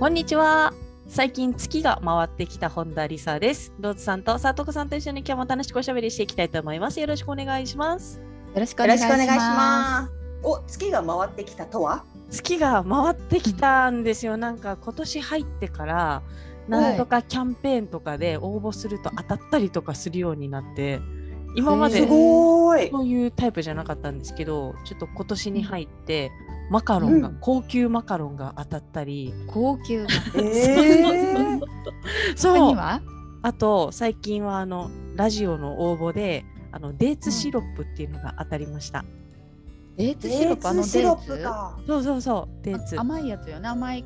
こんにちは。最近月が回ってきた本田理沙です。ローズさんと佐藤さんと一緒に今日も楽しくおしゃべりしていきたいと思います。よろしくお願いします。よろしくお願いします。お月が回ってきたとは？月が回ってきたんですよ。なんか今年入ってから、なんとかキャンペーンとかで応募すると当たったりとかするようになって、今まですごい。そういうタイプじゃなかったんですけど、ちょっと今年に入って、マカロンが、うん。高級マカロンが当たったり、高級。なえー、そう、あと最近はあのラジオの応募で、あのデーツシロップっていうのが当たたりました。デーツシロップ？あのデーツ？そうそうそう、デーツ。あ甘いやつよね。甘い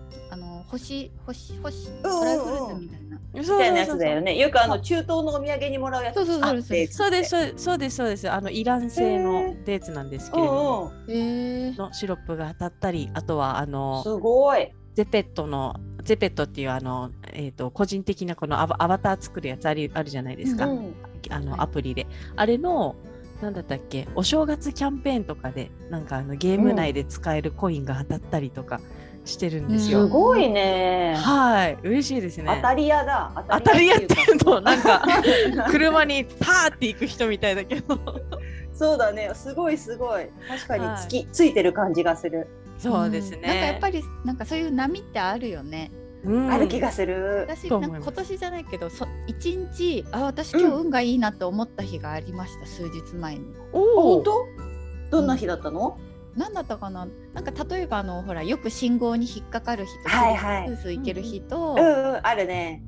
星星星うんドライフルーツみたいなそうみたいなやつだよね。よくあの中東のお土産にもらうやつ。そうそうそうそうあデーツそうです、そうですそうです、そうです。あのイラン製のデーツなんですけれども、えのシロップが当たったり、あとはあうん。のすごい。ゼペットのゼペットっていうあのえっ、と個人的なこのアバアバター作るやつあるあるじゃないですか。うんあのはいアプリで、あれのなんだったっけ、お正月キャンペーンとかでなんかあのゲーム内で使えるコインが当たったりとかしてるんですうんよ。すごいね。はい、嬉しいですね。当たり屋だ。当たり屋っていうとなんかか車にパーって行く人みたいだけど。そうだね。すごいすごい。確かはいに月、ついてる感じがする。そうですね。んなんかやっぱりなんかそういう波ってあるよねうんある気がする。私ないんか今年じゃないけどそ一日あ私今日運がいいなって思った日がありました、数日前におお。本当？どんな日だったの？何だったかな？なんか例えばあのほらよく信号に引っかかる人と、はいはい。スースー行ける日と、うんうんあるね。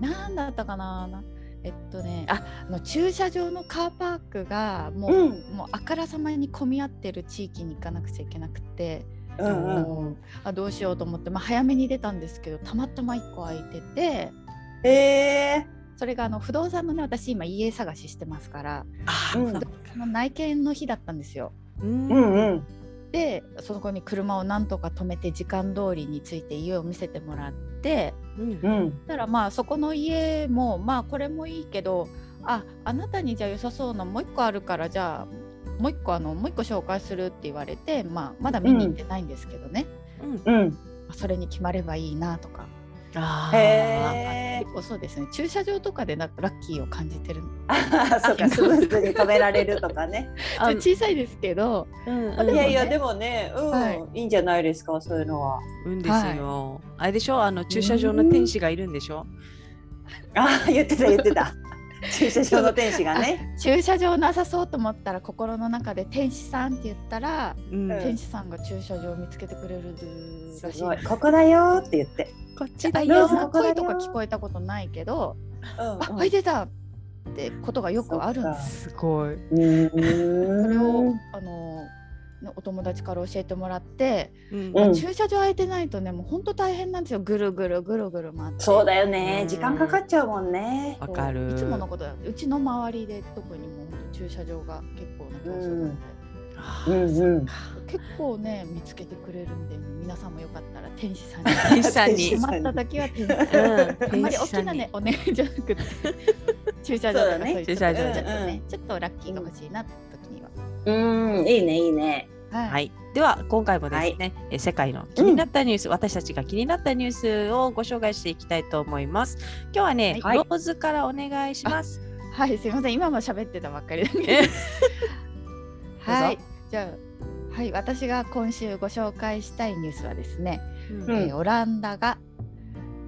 なんだったかな？なえっとねあ。あの駐車場のカーパークがもう,、うん。もうあからさまに混み合ってる地域に行かなくちゃいけなくて、うんうん。あどうしようと思って、まあ、早めに出たんですけどたまたま1個空いててへえそれがあの不動産のね私今家探ししてますからあうん。不動産の内見の日だったんですよ。うん。うんうん。でそこに車をなんとか止めて時間通りに着いて家を見せてもらってうんうん。だからまあそこの家もまあこれもいいけどああなたにじゃあ良さそうなもう一個あるからじゃあもう一個あのもう一個紹介するって言われて、まあ、まだ見に行ってないんですけどね、うんうん。まあそれに決まればいいなとかあー。へえ。結構そうですね。駐車場とかでなんかラッキーを感じてるあそうか、スムーズに止められるとかね。あ小さいですけど。うんあでもね。いやいや、でもね、うん、はい。い、いんじゃないですか、そういうのは。うんですよ。あれでしょ？あの駐車場の天使がいるんでしょ？あ、言ってた、言ってた。駐車場の天使がね。駐車場なさそうと思ったら心の中で「天使さん」って言ったら、うんうん天使さんが駐車場を見つけてくれるらしいすごい、ここだよって言って。こっちだよ声とか聞こえたことないけどうん、あ、開いてたってことがよくあるんです。すごい。うーん。それをあのねお友達から教えてもらって、うん。うん。駐車場空いてないとねもう本当大変なんですよ。ぐるぐるぐるぐる回って。そうだよね。う、ん。時間かかっちゃうもんね。わかる。いつものことだうちの周りで特にもう駐車場が結構な競争なんで、うんうん。結構ね見つけてくれるんで皆さんもよかったら天使さんに。天使さんに。困った時は天使さん。うん。あんまり大きなねお願いじゃなくて。駐車場とかそういう駐車場ちょっとうんね。ちょっとラッキーが欲しいなって時には。うん、いいね、いいね。はい。はい、では今回もですね、え世界の気になったニュース、私たちが気になったニュースをご紹介していきたいと思います。今日はね、はい。ローズからお願いします。はい、すみません、今も喋ってたばっかりだけど。え？はい、じゃあ、はい、私が今週ご紹介したいニュースはですね、うんうん。えーオランダが、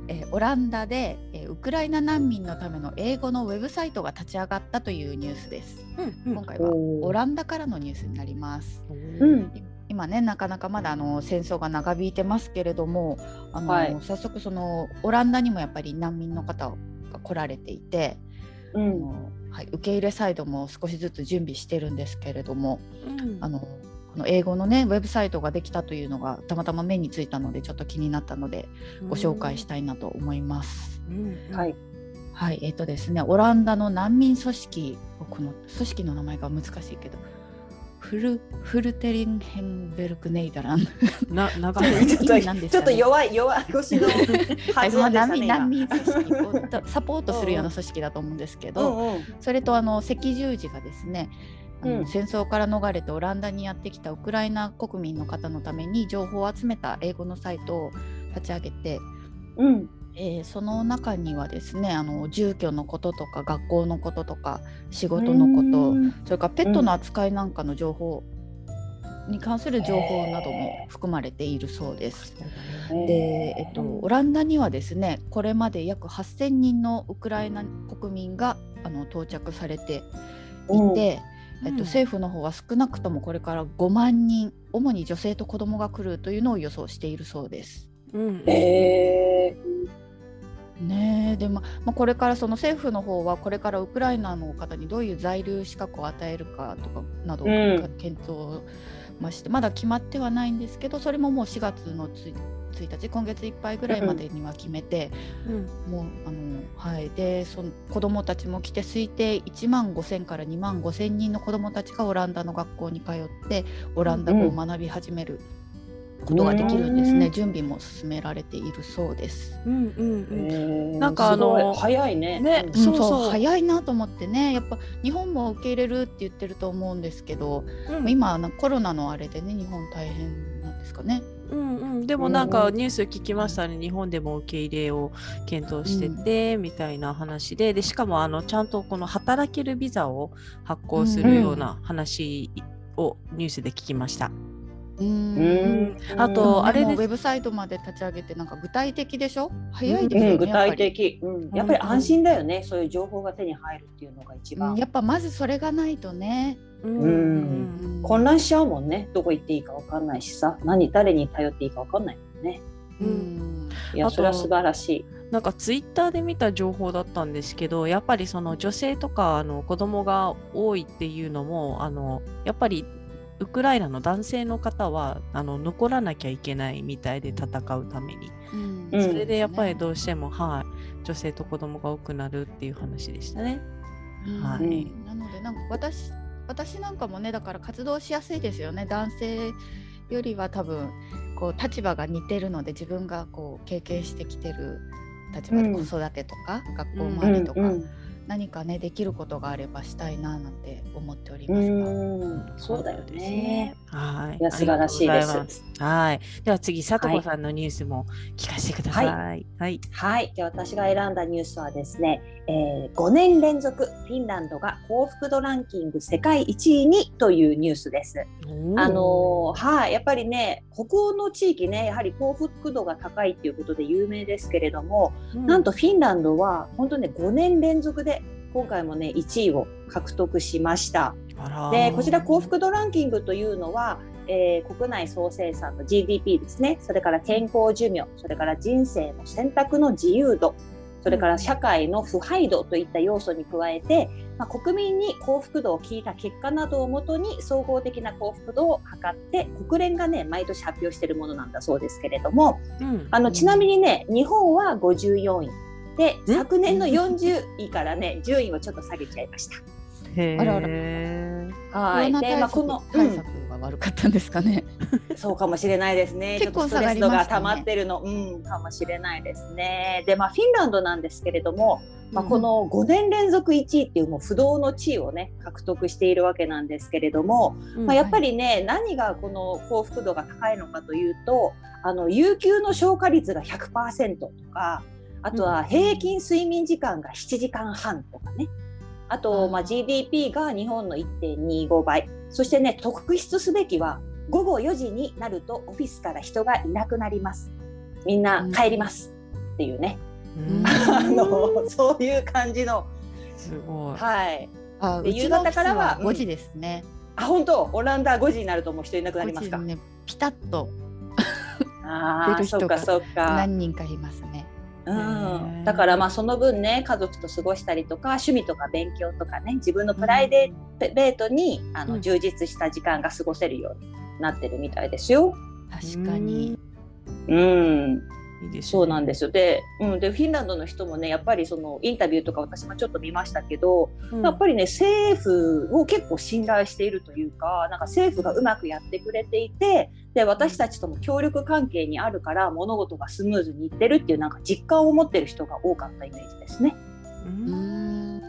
えーオランダで、えーウクライナ難民のための英語のウェブサイトが立ち上がったというニュースです。うん今回はオランダからのニュースになります。うん。い今ねなかなかまだあの戦争が長引いてますけれどもあの、はい早速そのオランダにもやっぱり難民の方が来られていて、あうん。のはい、受け入れサイドも少しずつ準備してるんですけれどもうんあのの英語のねウェブサイトができたというのがたまたま目についたのでちょっと気になったのでご紹介したいなと思います。うんはい。はい、えっ、とですね、オランダの難民組織、この組織の名前が難しいけど、フルフルテリンヘンベルクネイダラン。な長はい いちょっと弱い弱い腰の はい、発音でしたね。民難民今組織を サポートするような組織だと思うんですけど、うんうんそれとあの赤十字がですね、うん。戦争から逃れてオランダにやってきたウクライナ国民の方のために情報を集めた英語のサイトを立ち上げて、うん。えーその中にはですねあの住居のこととか学校のこととか仕事のことうん。それからペットの扱いなんかの情報に関する情報なども含まれているそうです。で、えっと、オランダにはですねこれまで約8,000人のウクライナ国民があの到着されていて、えっと、政府の方は少なくともこれから5万人主に女性と子どもが来るというのを予想しているそうです。うん。えねえでままあ、これからその政府の方はこれからウクライナの方にどういう在留資格を与えるかとかなどをうん。検討まして、まだ決まってはないんですけどそれももう4月のつ1日今月いっぱいぐらいまでには決めて、うん。もうあのはい。でその子どもたちも来て推定1万5,000から2万5,000人の子どもたちがオランダの学校に通ってオランダ語を学び始めることができるんですね、うん。準備も進められているそうです。うんうんーうん。えー。なんかあの早いね。ね。うん。そうそう早いなと思ってね。やっぱ日本も受け入れるって言ってると思うんですけど、うん。今コロナのあれでね日本大変なんですかね。うんうん、でもなんかニュース聞きましたね、日本でも受け入れを検討してて、みたいな話で。でしかもあのちゃんとこの働けるビザを発行するような話をニュースで聞きました。ううん。んあとあれでウェブサイトまで立ち上げてなんか具体的でしょ？早いですよね、うん、具やっぱり。体的、うん、やっぱり安心だよね、そういう情報が手に入るっていうのが一番、うん。やっぱまずそれがないとね。うん。うん混乱しちゃうもんね。どこ行っていいかわかんないしさ。何誰に頼っていいかわかんないもんね。ううん。んいやそれは素晴らしい。なんかツイッターで見た情報だったんですけどやっぱりその女性とかあの子供が多いっていうのもあのやっぱりウクライナの男性の方はあの残らなきゃいけないみたいで戦うために、うんうん。それでやっぱりどうしても、はい、女性と子供が多くなるっていう話でしたね。うん。はい。なのでなんか私私なんかもねだから活動しやすいですよね。男性よりは多分こう立場が似てるので自分がこう経験してきてる立場でうん。子育てとか、学校うん周りとか、うん何かねできることがあればしたいななんて思っておりうますが。んそうだよね。はい。いや素晴らしいですはい。では次、さとこさんのニュースも聞かせてください。はい。はい。はい、で私が選んだニュースはですね、えー、5年連続フィンランドが幸福度ランキング世界1位にというニュースです。あのーはい、やっぱりね北欧の地域ねやはり幸福度が高いっていうことで有名ですけれども、なんとフィンランドは本当ね5年連続で今回もね1位を獲得しました。でこちら幸福度ランキングというのは、えー国内総生産の GDP ですね。それから健康寿命それから人生の選択の自由度それから社会の腐敗度といった要素に加えて、まあ、国民に幸福度を聞いた結果などをもとに総合的な幸福度を測って国連がね毎年発表しているものなんだそうですけれどもうん。あのちなみにね日本は54位でん？昨年の40位からね順位をちょっと下げちゃいました。あらあら。はい、で、まあ、この、対策が悪かったんですかね。うんそうかもしれないですね。ちょ結構っとストレス度が溜まってるの、うん、かもしれないですね。で、まあ、フィンランドなんですけれども、まあ、この5年連続1位っていうもう不動の地位をね獲得しているわけなんですけれども、まあ、やっぱりね、何がこの幸福度が高いのかというとあの有給の消化率が100%とかあとは平均睡眠時間が7時間半とかね。あと、まあ、GDP が日本の1.25倍。そしてね特筆すべきは午後4時になるとオフィスから人がいなくなります。みんな帰りますっていうね、うん。あのそういう感じの。すごい。はい。夕方からはうちのオフィス5時ですね。あ本当？オランダ5時になるともう人いなくなりますか？5時ねピタッと。ああそうかそうか。何人かいますね。うん。だからまあその分ね家族と過ごしたりとか趣味とか勉強とかね自分のプライベートにあのうん。充実した時間が過ごせるようになってるみたいですよ。確かに。うん、いいね。そうなんですよ。で,、うん、でフィンランドの人もねやっぱりそのインタビューとか私もちょっと見ましたけど、うん。やっぱりね政府を結構信頼しているというかなんか政府がうまくやってくれていてで私たちとも協力関係にあるから物事がスムーズにいってるっていうなんか実感を持ってる人が多かったイメージですね。ううん。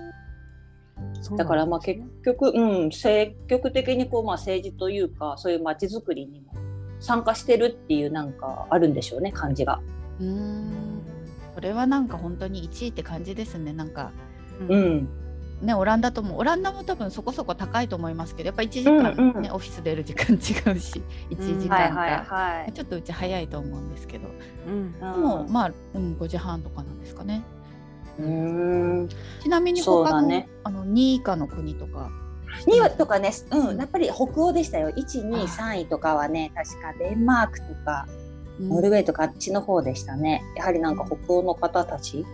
だからまあ結局、うん、積極的にこうまあ政治というかそういう街づくりにも参加してるっていうなんかあるんでしょうね感じが。うん。これはなんか本当に1位って感じですね。なんかううんん、ねオランダともオランダも多分そこそこ高いと思いますけど、やっぱ1時間ね、うんうんオフィス出る時間違うし、1時間はいはいか。はい。ちょっとうち早いと思うんですけど、うんでもまあ、うん、5時半とかなんですかね。うーんちなみに他の,、だねあの2位以下の国とか。2位はとかね、うん、うんやっぱり北欧でしたよ。1、2、あ3位とかはね、確かデンマークとかうんノルウェーとかあっちの方でしたね。やはりなんか北欧の方たち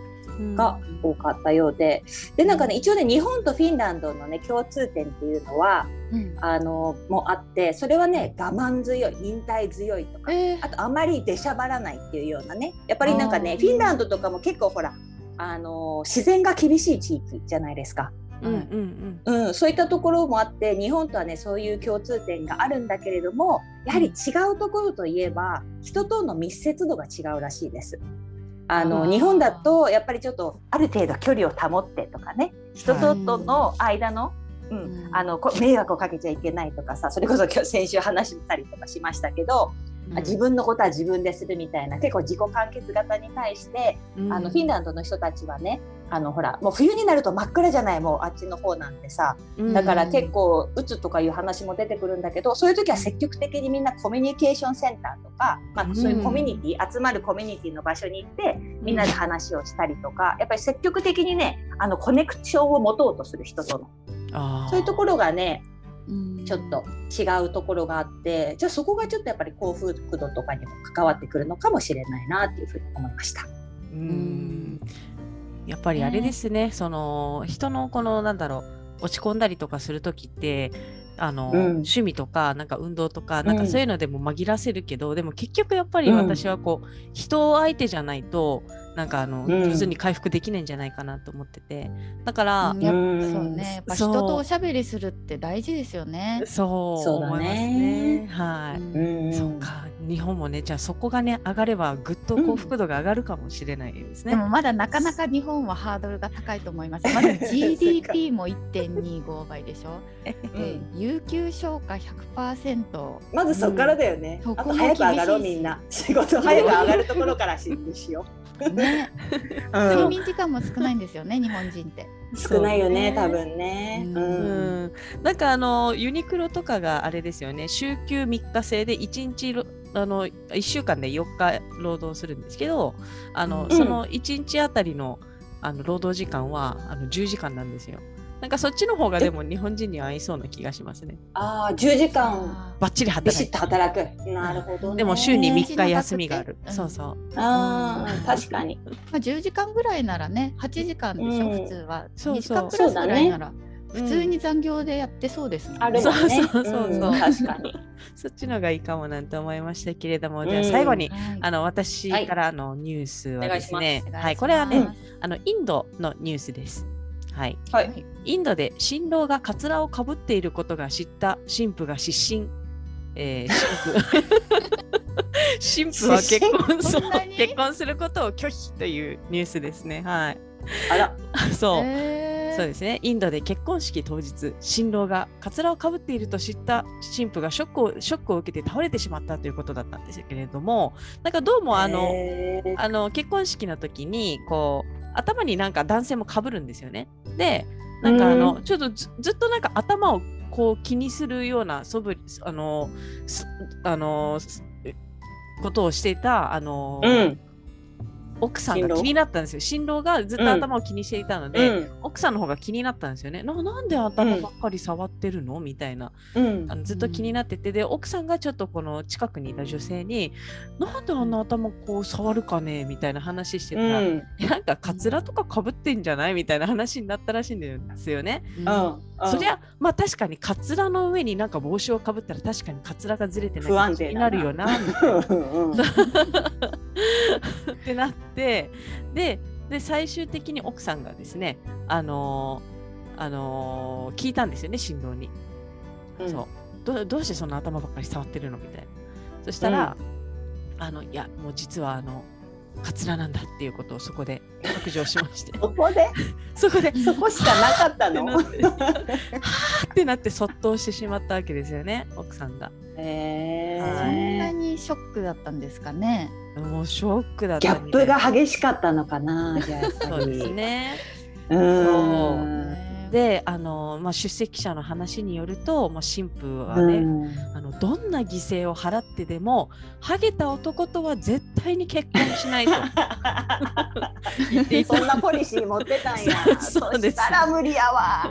が多かったようで、でなんかね一応ね日本とフィンランドのね共通点っていうのはうん。あのもあって、それはね我慢強い、忍耐強いとか。えー。あとあまり出しゃばらないっていうようなね。やっぱりなんかねフィンランドとかも結構ほらあの自然が厳しい地域じゃないですか。うん。うんうんうん、そういったところもあって日本とはねそういう共通点があるんだけれどもやはり違うところといえば人との密接度が違うらしいです。あの日本だとやっぱりちょっとある程度距離を保ってとかね人ととの間の,、うん。うん。あのこ迷惑をかけちゃいけないとかさそれこそ今日先週話したりとかしましたけど、あ自分のことは自分でするみたいな結構自己完結型に対してうん。あのフィンランドの人たちはねあのほらもう冬になると真っ暗じゃないもうあっちの方なんてさ。うんだから結構うつとかいう話も出てくるんだけどそういう時は積極的にみんなコミュニケーションセンターとか、まあ、そういうコミュニティ、集まるコミュニティの場所に行ってみんなで話をしたりとか、やっぱり積極的にねあのコネクションを持とうとする人との。そういうところがねうん。ちょっと違うところがあってじゃあそこがちょっとやっぱり幸福度とかにも関わってくるのかもしれないなっていうふうに思いました。うんやっぱりあれですね、その人のこのなんだろう落ち込んだりとかする時ってあの、うん。趣味とかなんか運動とかなんかそういうのでも紛らせるけど、でも結局やっぱりうん。私はこう、人相手じゃないとなんかあの、うん上手に回復できないんじゃないかなと思っててだから、うんやっぱうんそうねやっぱそう人とおしゃべりするって大事ですよね。そうそうだ思いますねね。はい、うんうんそうか日本もねじゃあそこがね上がればぐっと幸福度が上がるかもしれないですね。でもまだなかなか日本はハードルが高いと思います。まず GDP も1.25倍でしょ。で有給消化100%。まずそこからだよね。あとそこも早く上がろうみんな。仕事早く上がるところからししよね、う。睡眠時間も少ないんですよね、日本人って。少ないよね、そう多分ね。うんう。うんん、なんかあのユニクロとかがあれですよね週休3日制で1日ろあの1週間で4日労働するんですけどあの、うんその1日あたりのあの労働時間はあの10時間なんですよ。なんかそっちの方がでも日本人には合いそうな気がしますね。ああ、10時間あバッチリビシッと働く。なるほどね。でも週にね3日休みがある。うんそうそう。ああ、確かに。ーまあ、10時間ぐらいならね、8時間でしょ、うん普通は。2そうそう時間プラスぐらいなら、普通に残業でやってそうですもんね。ある。そうそうそうそうん確かに。そっちのがいいかもなんて思いましたけれども、うんじゃあ最後に、はいあの私からのニュースはですね、お願いしますはい、これはね、うんあのインドのニュースです。はい、はい。インドで新郎がカツラをかぶっていることが知った神父が失神。えー、神父神？父は結婚そう結婚することを拒否というニュースですね。はい。あら。そう。へーそうですね。インドで結婚式当日、新郎がカツラをかぶっていると知った神父がショックをショックを受けて倒れてしまったということだったんですけれども、なんかどうもあの、あの結婚式の時にこう頭になんか男性もかぶるんですよね。で、なんかあの、うちょっとずずっとなんか頭をこう気にするようなそぶりあのすあのすことをしていたあの、うん。奥さんが気になったんですよ。新郎がずっと頭を気にしていたのうで、ん。奥さんの方が気になったんですよね。ななんで頭ばっかり触ってるの？みたいなうんあ。のずっと気になってて、で奥さんがちょっとこの近くにいた女性に「なんであんな頭こう触るかね?」みたいな話してうたら、ん。なんかカツラとかかぶってんじゃない？みたいな話になったらしいんですよね。うんうん。そりゃまあ確かにカツラの上になんか帽子をかぶったら確かにカツラがずれてない不安定にだな。なるよな ってなってでで最終的に奥さんがですねあのーあのー聞いたんですよね新郎に、うん。そう。どどうしてそんな頭ばっかり触ってるの？みたいな。そしたら、あのいやもう実はあのカツラなんだっていうことをそこで白状しまして。そこで？そこで。そこしかなかったの？はーってなってそっとしてしまったわけですよね奥さんが。へはそんなーにショックだったんですかね？もうショックだっギャップが激しかったのかなそうですね。うん。ねであの、まあ、出席者の話によると、まあ、神父はね、うん。あのどんな犠牲を払ってでもハゲた男とは絶対に結婚しないと。そんなポリシー持ってたんや。そうです。したら無理やわ。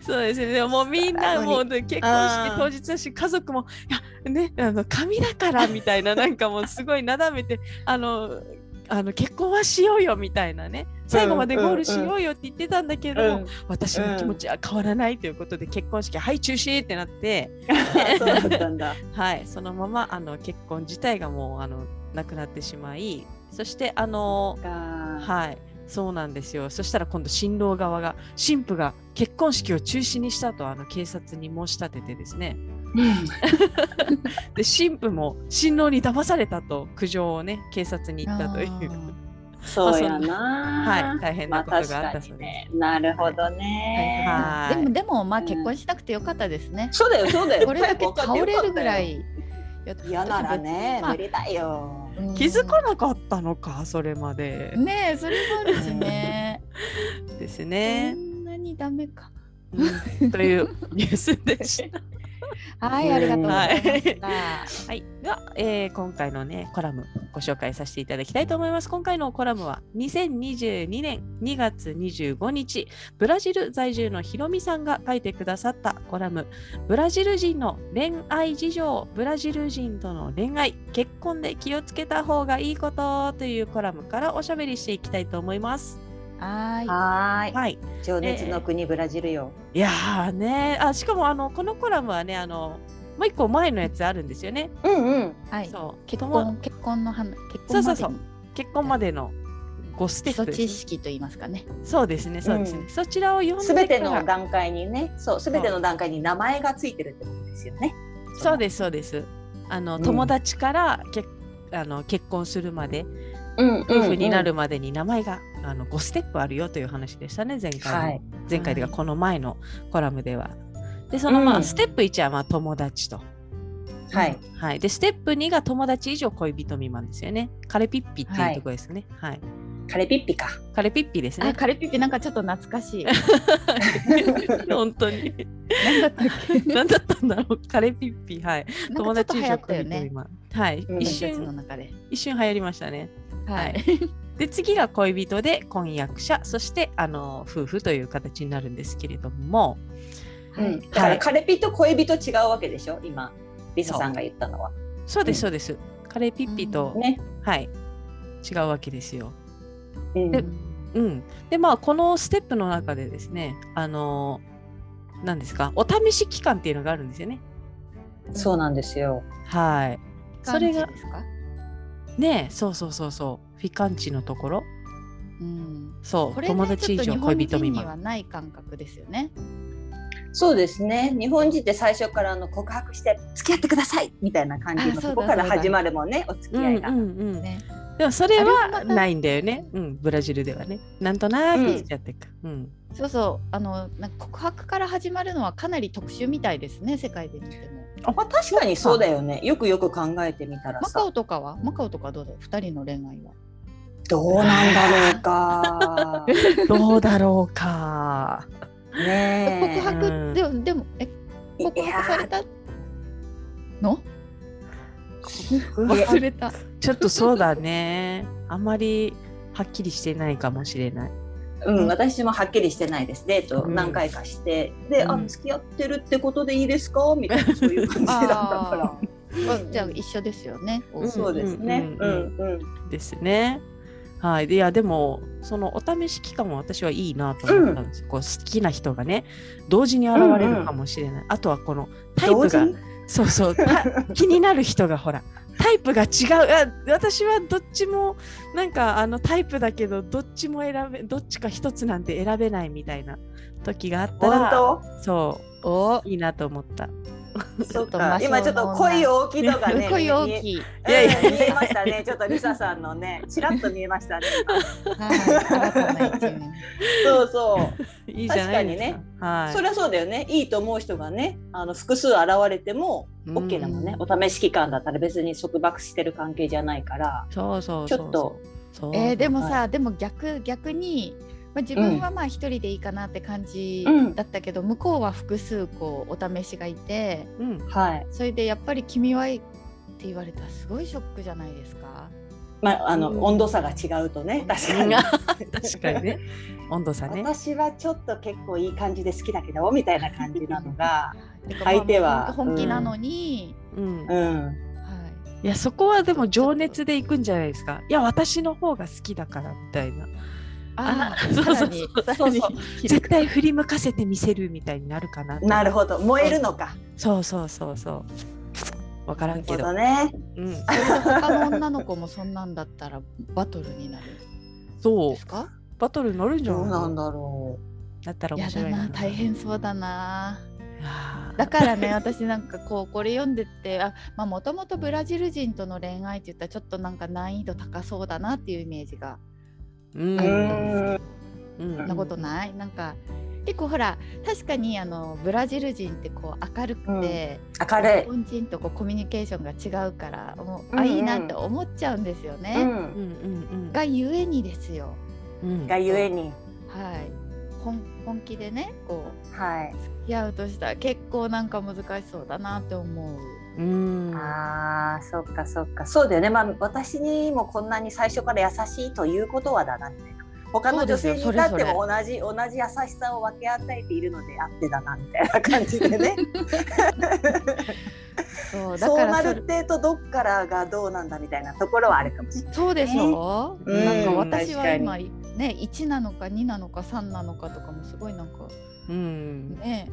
そうですね。でももうみんなもう結婚式当日だし家族もいやねあの髪だからみたいななんかもうすごいなだめてあのあの結婚はしようよみたいなね。最後までゴールしようよって言ってたんだけれども、うん私の気持ちは変わらないということで結婚式はい中止ってなって、そうだったんだ。はい、そのままあの結婚自体がもうあのなくなってしまいそしてあのははいそうなんですよ。そしたら今度新郎側が新婦が結婚式を中止にしたとあの警察に申し立ててですねで新婦も新郎に騙されたと苦情をね警察に言ったというそうやなはい大変なことがあったそうです。にねなるほどねはいでもでもまあうん結婚しなくてよかったですね。そうだよそうだよこれだけ倒れるぐらい。嫌ならねまあ無理だようん気づかなかったのかそれまでねえそれもあるしね。ですそね。んなにダメか。うんというニュースでした。はいありがとうございました。はい、では、えー今回のねコラムご紹介させていただきたいと思います。今回のコラムは2022年2月25日ブラジル在住のひろみさんが書いてくださったコラム「ブラジル人の恋愛事情ブラジル人との恋愛結婚で気をつけた方がいいこと」というコラムからおしゃべりしていきたいと思います。はーい。はーい。はい、情熱の国ブラジルよ。いやーね。あしかもあのこのコラムはねあのもう一個前のやつあるんですよね。うんうん。はい。そう。結友婚結婚の話結そうそうそう。婚までに。結婚までの5ステップね知識と言いますかね。そうですね、そうですね。うん。そちらを読んですべての段階にねそうすべての段階に名前がついてるってことですよね。そうです、そうです。あの、うん。友達からけあの結婚するまで、うん。夫婦になるまでに名前が、あの5ステップあるよという話でしたね、前回の。はい前回でがはいこの前のコラムでは。で、そのまあ、うんステップ1はまあ友達と。はいはい。で、ステップ2が友達以上恋人未満ですよね。カレピッピっていうところですね。はい。カレピッピかカレピッピですあね。カレピピなんかちょっと懐かしい。本当に。何だったっけ？何だったんだろう？カレピッピ。はい。友達以上恋人未。満。はい。うん一伝説の瞬、中で。一瞬流行りましたね。はい。で次が恋人で婚約者そしてあの夫婦という形になるんですけれども。うん。だからカレピと恋人違うわけでしょ？今リサさんが言ったのは。そう。ですうん。そうです、カレーピッピと、ね。はい。違うわけですよ。うん。でうん、でまあこのステップの中でですねあの何ですか？お試し期間っていうのがあるんですよね。そうなんですよ。はい。それがですか？ねそうそうそうそうフィカンチのところうん。そう、これね友達以ちょっと上恋日本人未満。はない感覚ですよね。そうですね日本人って最初からあの告白して付き合ってくださいみたいな感じのとこから始まるもんねお付き合いが、うんうんうんね。でもそれはないんだよね、うん、ブラジルではね。なんとなくしちゃってるか。うんそうそうあのなんか告白から始まるのはかなり特殊みたいですね世界で見ても。まあ、確かにそうだよねよくよく考えてみたらマカさオとかは？マカオとかどうだ二人の恋愛は？どうなんだろうか どうだろうか。ね告白、うんでもでもええ告白されたの？忘れた。ちょっとそうだね。あんまりはっきりしてないかもしれない。うん、私もはっきりしてないです。デートうん。何回かして、で、うん。あ付き合ってるってことでいいですか？みたいなそういう感じだったから。じゃあ一緒ですよね。うん。そうですね。ううんん。うんですね。はい、でいやでもそのお試し期間も私はいいなと思ったんですよ、こう好きな人がね同時に現れるかもしれない、あとはこのタイプがそうそう。た気になる人がほらタイプが違う。あ私はどっちもなんかあのタイプだけどどっちも選べどっちか一つなんて選べないみたいな時があったら本そお？ういいなと思った。当そっちょっと魔性か今ちょっと声大きいのがね 声大見えきい。いいや。いや見えましたね。ちょっとリサさんのねちらっと見えましたね。そうそう。いいじゃないですか。確はい。そりゃそうだよね。いいと思う人がねあの複数現れてもうん OK だもんね、お試し期間だったら別に束縛してる関係じゃないから。そうそうそうそう。ちょっと。そうえー、でもさ、はでも逆逆に、まあ、自分はまあ一人でいいかなって感じうんだったけど、向こうは複数こうお試しがいてうん、はいそれでやっぱり君はいいって言われたらすごいショックじゃないですか。まああの、うん温度差が違うとね確かに 確かにね。温度差ね。私はちょっと結構いい感じで好きだけどみたいな感じなのが 相手はまあ本気なのに、うん。うんはいやそこはでも情熱でいくんじゃないですか。いや私の方が好きだからみたいな。ああー そうそう 絶対振り向かせてみせるみたいになるかなと。なるほど燃えるのかそうそうそうそう。わからんけど。ねうん。他の女の子もそんなんだったらバトルになるんそうですか？バトル乗るんじゃどうなんだ。だろだったら面やだ白いな。な大変そうだなだからね私なんかこうこれ読んでってあまあもともとブラジル人との恋愛って言ったらちょっとなんか難易度高そうだなっていうイメージがうん。うん。そんなことない？なんか結構ほら確かにあのブラジル人ってこう明るくて、う明るい。日本人とこうコミュニケーションが違うからもう、うん。うんあいいなって思っちゃうんですよね。うん。うんうんがゆえにですよ。うんうん。がゆえに。はい。本本気でねこうはい。付き合うとしたら結構なんか難しそうだなって思う。うん。あーそっかそっか。そうだよね。まあ私にもこんなに最初から優しいということはだなみたいな他の女性に至っても同じ同じ優しさを分け与えているのであってだなみたいな感じでね。そうだそうなるってとどっからがどうなんだみたいなところはあるかもしれない。そうでしょ、うん。なんか私は確今ね1なのか2なのか3なのかとかもすごいなんかうん。ね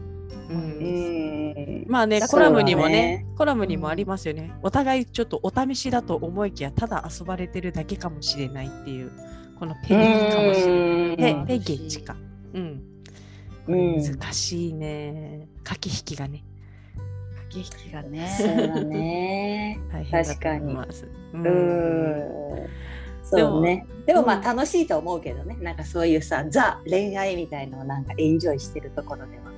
ううんんまあね、だコラムにもね、コラムにもありますよね。お互いちょっとお試しだと思いきや、ただ遊ばれてるだけかもしれないっていう、このペゲかもしれない。うんペペゲチか。うん。うん難しいね。駆け引きがね、駆け引きがそうね。だね。大変だと思います。ううんん。そうね。でもまあうん楽しいと思うけどね。なんかそういうさ、ザ恋愛みたいのをなんかエンジョイしてるところでは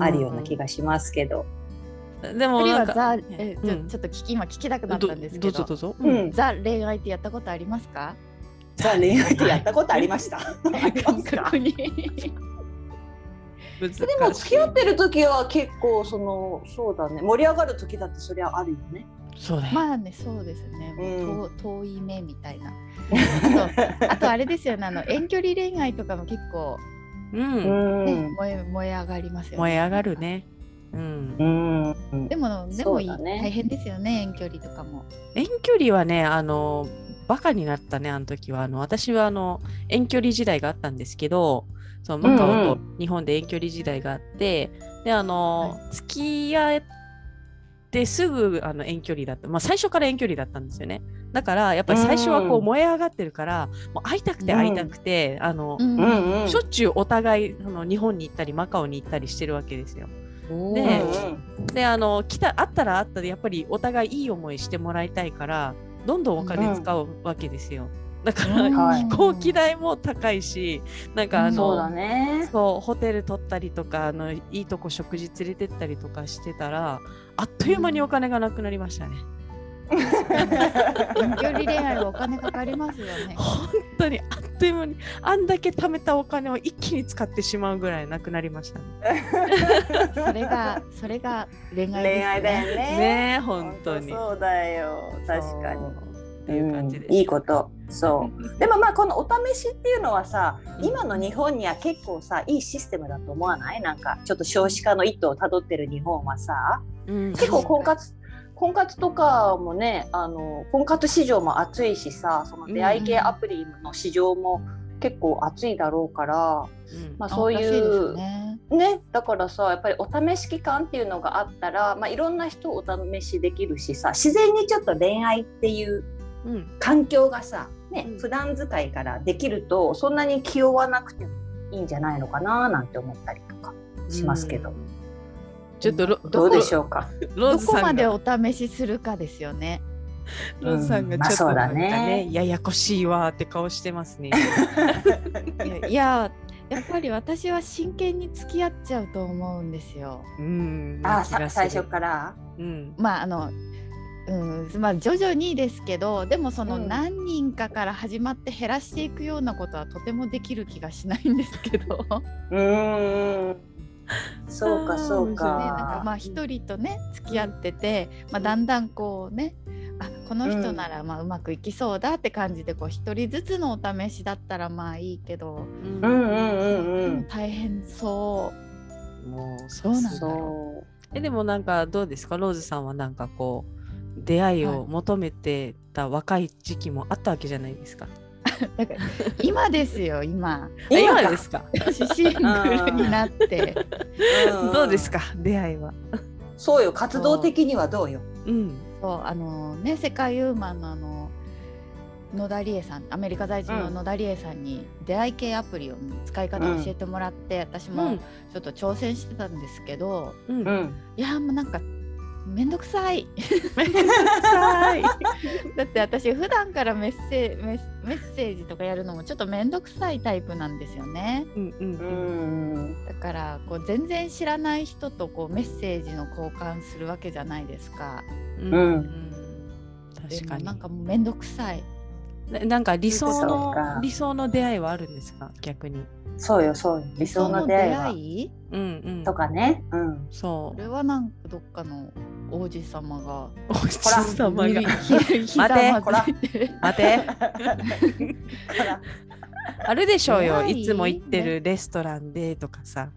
あるような気がしますけど。でもなんか、えちょ,、うんちょっと聞き今聞きたくなったんですどけどどうぞどうぞ。んん。ザ恋愛ってやったことありますか？ザ恋愛ってやったことありました。ありますか？確認。難しいでも付き合ってる時は結構そのそうだね盛り上がる時だってそれはあるよね。そうだよ。まあねそうですね。うん遠遠い目みたいな。あとあとあれですよねあの遠距離恋愛とかも結構、うん。ねん。燃え燃え上がりますよね。燃え上がるね。うん。うん。でもでもね大変ですよね遠距離とかも。遠距離はね、あの、バカになったね、あの時は。あの私はあの遠距離時代があったんですけど、そのマカオと日本で遠距離時代があって、で、あの、付き合ってすぐあの遠距離だった。まあ、最初から遠距離だったんですよね。だから、やっぱり最初はこううん燃え上がってるから、もう会いたくて会いたくて、あの、うんうんうん。しょっちゅうお互いあの日本に行ったりマカオに行ったりしてるわけですよ。おーねうんであの来た会ったら会ったでやっぱりお互いいい思いしてもらいたいからどんどんお金使うわけですよ。だから、うんはい飛行機代も高いしなんかあの、そうだね。そうホテル取ったりとかあのいいとこ食事連れてったりとかしてたらあっという間にお金がなくなりましたね。遠 距離恋愛はお金かかりますよね。本当にあっという間にあんだけ貯めたお金を一気に使ってしまうぐらいなくなりましたね。それがそれが恋愛です、ね。恋愛だよね。ねえ本当に。そうだよ。確かに。っていう感じでしたうんいいこと。そう。でもまあこのお試しっていうのはさ今の日本には結構さいいシステムだと思わない？なんかちょっと少子化の一途をたどってる日本はさ。うん。結構婚活婚活とかもねあの婚活市場も熱いしさその出会い系アプリの市場も結構熱いだろうから、うん。まあ、そういうね。ね、だからさやっぱりお試し期間っていうのがあったら、まあ、いろんな人お試しできるしさ自然にちょっと恋愛っていううん。環境がさ、ねうん普段使いからできるとそんなに気負わなくてもいいんじゃないのかななんて思ったりとかしますけど、うんちょっとロどうでしょうか？ローどこまでお試しするかですよね。ローズさんがちょっとなんかそうだねねややこしいわーって顔してますね。いやいややっぱり私は真剣に付き合っちゃうと思うんですよ。うん。あ最初から？うん。まああのうんまあ徐々にですけどでもそのうん。何人かから始まって減らしていくようなことはとてもできる気がしないんですけど、うーんそうかそうね、なんかか。まあ一人とね付き合ってて、まあ、だんだんこうねあこの人ならまあうまくいきそうだって感じでこう一人ずつのお試しだったらまあいいけど、うんうんうんうん。うん。大変そもうどうなんだそうそえでもなんかどうですか？ローズさんはなんかこう出会いはいを求めてた若い時期もあったわけじゃないですか。うだから今ですよ今 今かですか？シングルになってうんどうですか？出会いは。そうよ活動的にはどうよ？うん。そうあのね世界ウーマンのあの野田理恵さんアメリカ在住のうん野田理恵さんに出会い系アプリを使い方を教えてもらって、私もちょっと挑戦してたんですけど、うん。うん。うん。いやもうなんかめんどくさい。めんどくさい。だって私普段からメッセメッメッセージとかやるのもちょっとめんどくさいタイプなんですよね。うんうん。だからこう全然知らない人とこうメッセージの交換するわけじゃないですか。うん。うん。確かに。なんかもうめんどくさいななんか理想のか理想の出会いはあるんですか？逆に。そうよそうよ理想の出会いはその出会い？うんうん。とかね。うん。そこれはなんかどっかの王子様がう。おじ様が。待 てひざまずいて待て。あるでしょうよ。いいつも行ってるレストランでとかさ。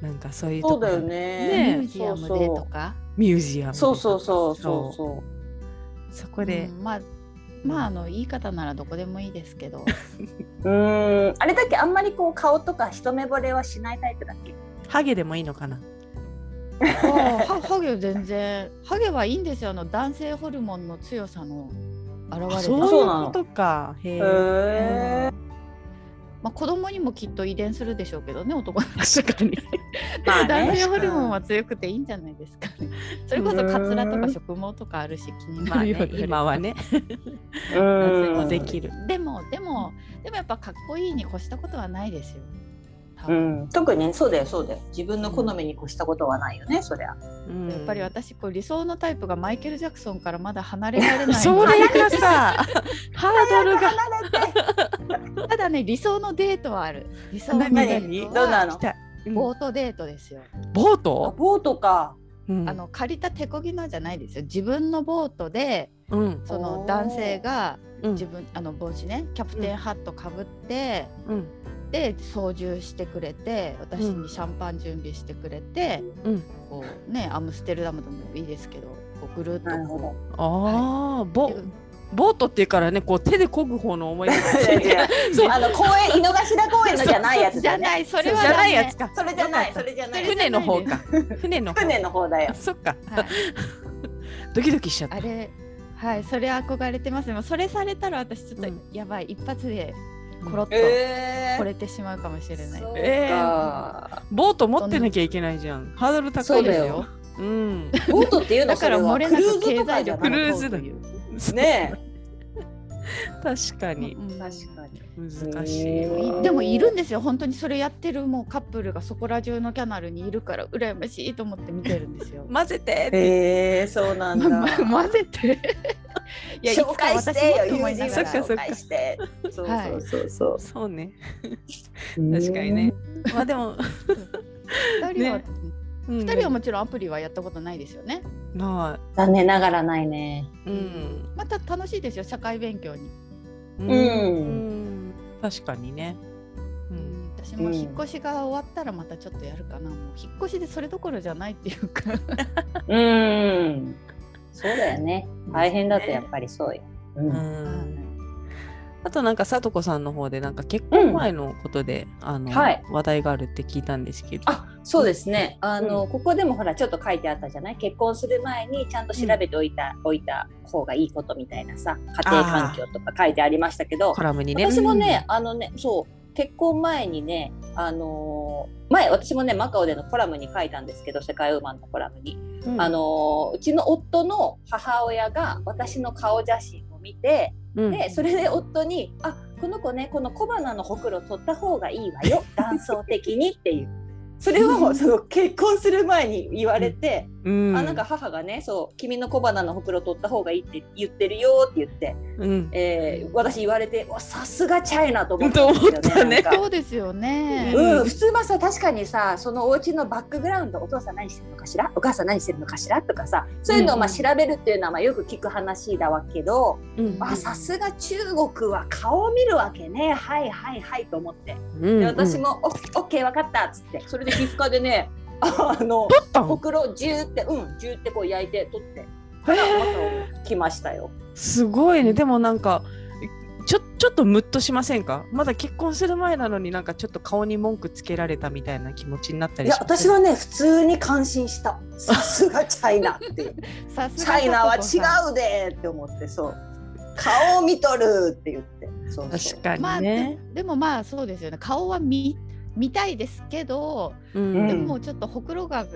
なんかそういうとこそうだよミね。ュージアムでとか？ミュージアムでそうそうそうそうそう。そこでう、んまあまああの言い方ならどこでもいいですけど。うーん。あれだっけあんまりこう顔とか一目惚れはしないタイプだっけ？ハゲでもいいのかな？あハゲ全然。ハゲはいいんですよ。あの男性ホルモンの強さの現れそういうことか。へへえ。え。まあ、子供にもきっと遺伝するでしょうけどね男の確かに。まあね男性ホルモンは強くていいんじゃないですかね。それこそカツラとか植毛とかあるし気にまあねなるよう、で今はね。う男性もん できる。でもでもでもやっぱかっこいいに越したことはないですよ。多う分ん、特にそうだよそうだよ。自分の好みに越したことはないよねそりゃ。うん。やっぱり私こう理想のタイプがマイケル・ジャクソンからまだ離れられない。そのでれがさ、ハードルが。ただね理想のデートはある。理想のデ何ートはどんなボートデートですよ。ボーあト？ボートか。うん。あの借りた手こぎのじゃないですよ。自分のボートでうん。その男性がうん。自分あの帽子ねキャプテンハットかぶって、うんで操縦してくれて私にシャンパン準備してくれて、うん。こうねアムステルダムでもいいですけどこうぐるっとこど。ああ、う、ボでボートっていうからね、こう手で漕ぐ方の思い出。あの公園井の頭公園のじゃないやつね。じゃないそれはじゃないやつか。それじゃないそれじゃない。船の方か。船の方。船の方だよ。そっか。はい、ドキドキしちゃった。あ。れはいそれ憧れてます。でもそれされたら私ちょっとうん。やばい、一発でコロッとえ惚れてしまうかもしれない、えかボート持ってなきゃいけないじゃん。ハードル高いうですよ。うん。ボートっていうのだから漏れなく経済力クルをーズだね確かに。うん確かに。難しいでもいるんですよ。本当にそれやってるもうカップルがそこら中のキャナルにいるから羨ましいと思って見てるんですよ。混ぜて。へえそうなんだ。まま混ぜて。いやいつか紹介して。よ友人が紹介して。そうそうそうそう。そうね。確確かにね。まあでも、二人は、ね二人はもちろんアプリはやったことないですよね。な残念ながらないねい。うん。また楽しいですよ社会勉強に。うううんん確かにね。ううんん私も引っ越しが終わったらまたちょっとやるかな、もう引っ越しでそれどころじゃないっていうかうん。そうだよね。大変だとやっぱりそうよ。う。うんんあとなんかさとこさんの方でなんか結婚前のことで、あのはい話題があるって聞いたんですけど。あ、そうですね。あの、ここでもほらちょっと書いてあったじゃない？結婚する前にちゃんと調べておいた、おいた方がいいことみたいなさ、家庭環境とか書いてありましたけどコ。ラムにね。私もね、あのね、そう、結婚前にね、あのー前私もねマカオでのコラムに書いたんですけど世界ウーマンのコラムに、うん、あのーうちの夫の母親が私の顔写真を見て、うん、でそれで夫に「あこの子ねこの小鼻のほくろ取った方がいいわよ断層的に」っていうそれをその結婚する前に言われて、うん、あなんか母がねそう「君の小鼻のほくろ取った方がいいって言ってるよ」って言って、うん、えー私言われてわさすがチャイナと思ったんですよね。そうですよね。うん。うん、普通はさ確かにさそのお家のバックグラウンドお父さん何してるのかしら？お母さん何してるのかしら？とかさそういうのをまあうん。調べるっていうのはまあよく聞く話だわけど、うん。あさすが中国は顔を見るわけね。はいはいはいと思って。うん。で私も「オッケー分かった」っつって。それで皮膚科でねあの取ったのほくろジューってうんジューってこう焼いて取って。来ましたよ。すごいね。でもなんかちょちょっとムッとしませんか？まだ結婚する前なのになんかちょっと顔に文句つけられたみたいな気持ちになったいやりします私はね普通に感心した。さすがチャイナっていう。さすがチャイナは違うでって思ってそう。顔を見とるって言って。そうそう。確かさんまあにねで、でもまあそうですよね。顔は見見たいですけど、うん。でもちょっとほくろがあっ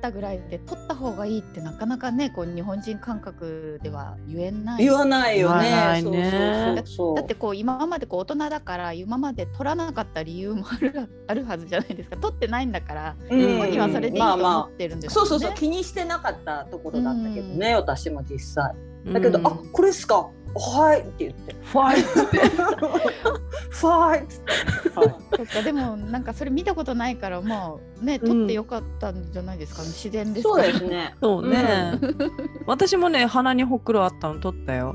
たぐらいで取った方がいいってなかなかねこう日本人感覚では言えない。言わないよね。言わないね。そうそうそうだってこう今までこう大人だから今まで取らなかった理由もある あるはずじゃないですか。取ってないんだからうん。本人はそれでいいとまあ思まってるんですよね。あそうそうそう。気にしてなかったところだったけどね、私も実際。うん。だけど、あこれっすかはいって言ってファイトって。ファイっつ って、はい。そっかでもなんかそれ見たことないからまあね取ってよかったんじゃないですか、自然ですそうですね。そうね、私もね鼻にほくろあったの取ったよ。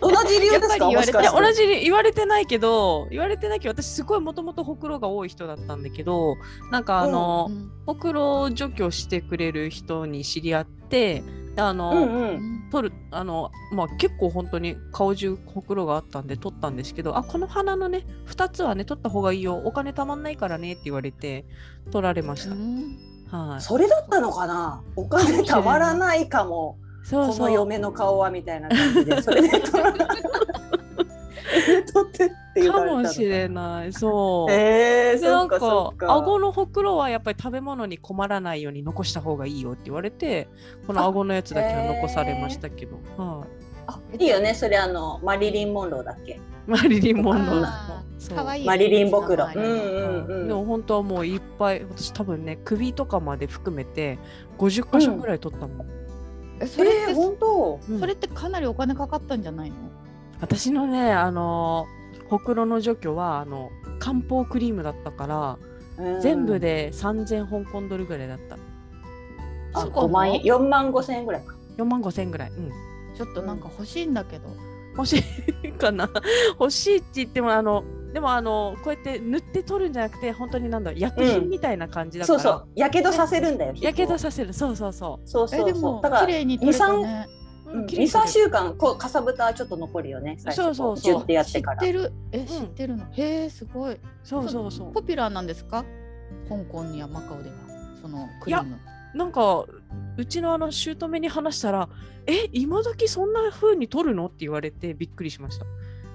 同じ理由ですか？同じに言われてないけど言われてないけど私すごいもともとほくろが多い人だったんだけどなんかあの、うんほくろ除去してくれる人に知り合ってであの、うんううん。ん取るあの、まあ、結構本当に顔中ほくろがあったんで取ったんですけどあこの鼻のね2つはね取った方がいいよ。お金たまんないからねって言われて取られました、うん。はい。それだったのかな？お金たまらないかも。そうそう。この嫁の顔はみたいな感じでそれで取ら 取ってって言わかれたのもしれない。そう、えー、でなんそっかそかっか。顎のほくろはやっぱり食べ物に困らないように残した方がいいよって言われてこの顎のやつだけは残されましたけど、はいあいいよね。それあのマリリン・モンローだっけ？マリリン・モンローあそう。ーかわいいマリリン・ボクロ。うんうんうん。でも本当はもういっぱい私多分ね首とかまで含めて50箇所ぐらい取ったもん、えそれって、えー、本当？うん。それってかなりお金かかったんじゃないの？私のねあのーほくろの除去はあの漢方クリームだったから、全部で3000香港ドルぐらいだった。あそう。かな5万円4万5千円ぐらいか。4万5千ぐらい、うん、ちょっとなんか欲しいんだけど、欲しい かな。欲しいって言ってもあのでもあのこうやって塗って取るんじゃなくて本当になんだ薬品みたいな感じだから、そうそう。やけどさせるんだよやけどささせる。そうそうそそうそうえでもそうだから綺麗に取れたね。う、うん、23週間こうかさぶたはちょっと残るよね最初。そうそうそう。ってやっ知ってから。てる？え知ってるの、へえすごい。そうそうそう。ポピュラーなんですか？香港やマカオでは。そのクリーム。なんかうちのあの姑に話したら「え今時そんな風に撮るの?」って言われてびっくりしました。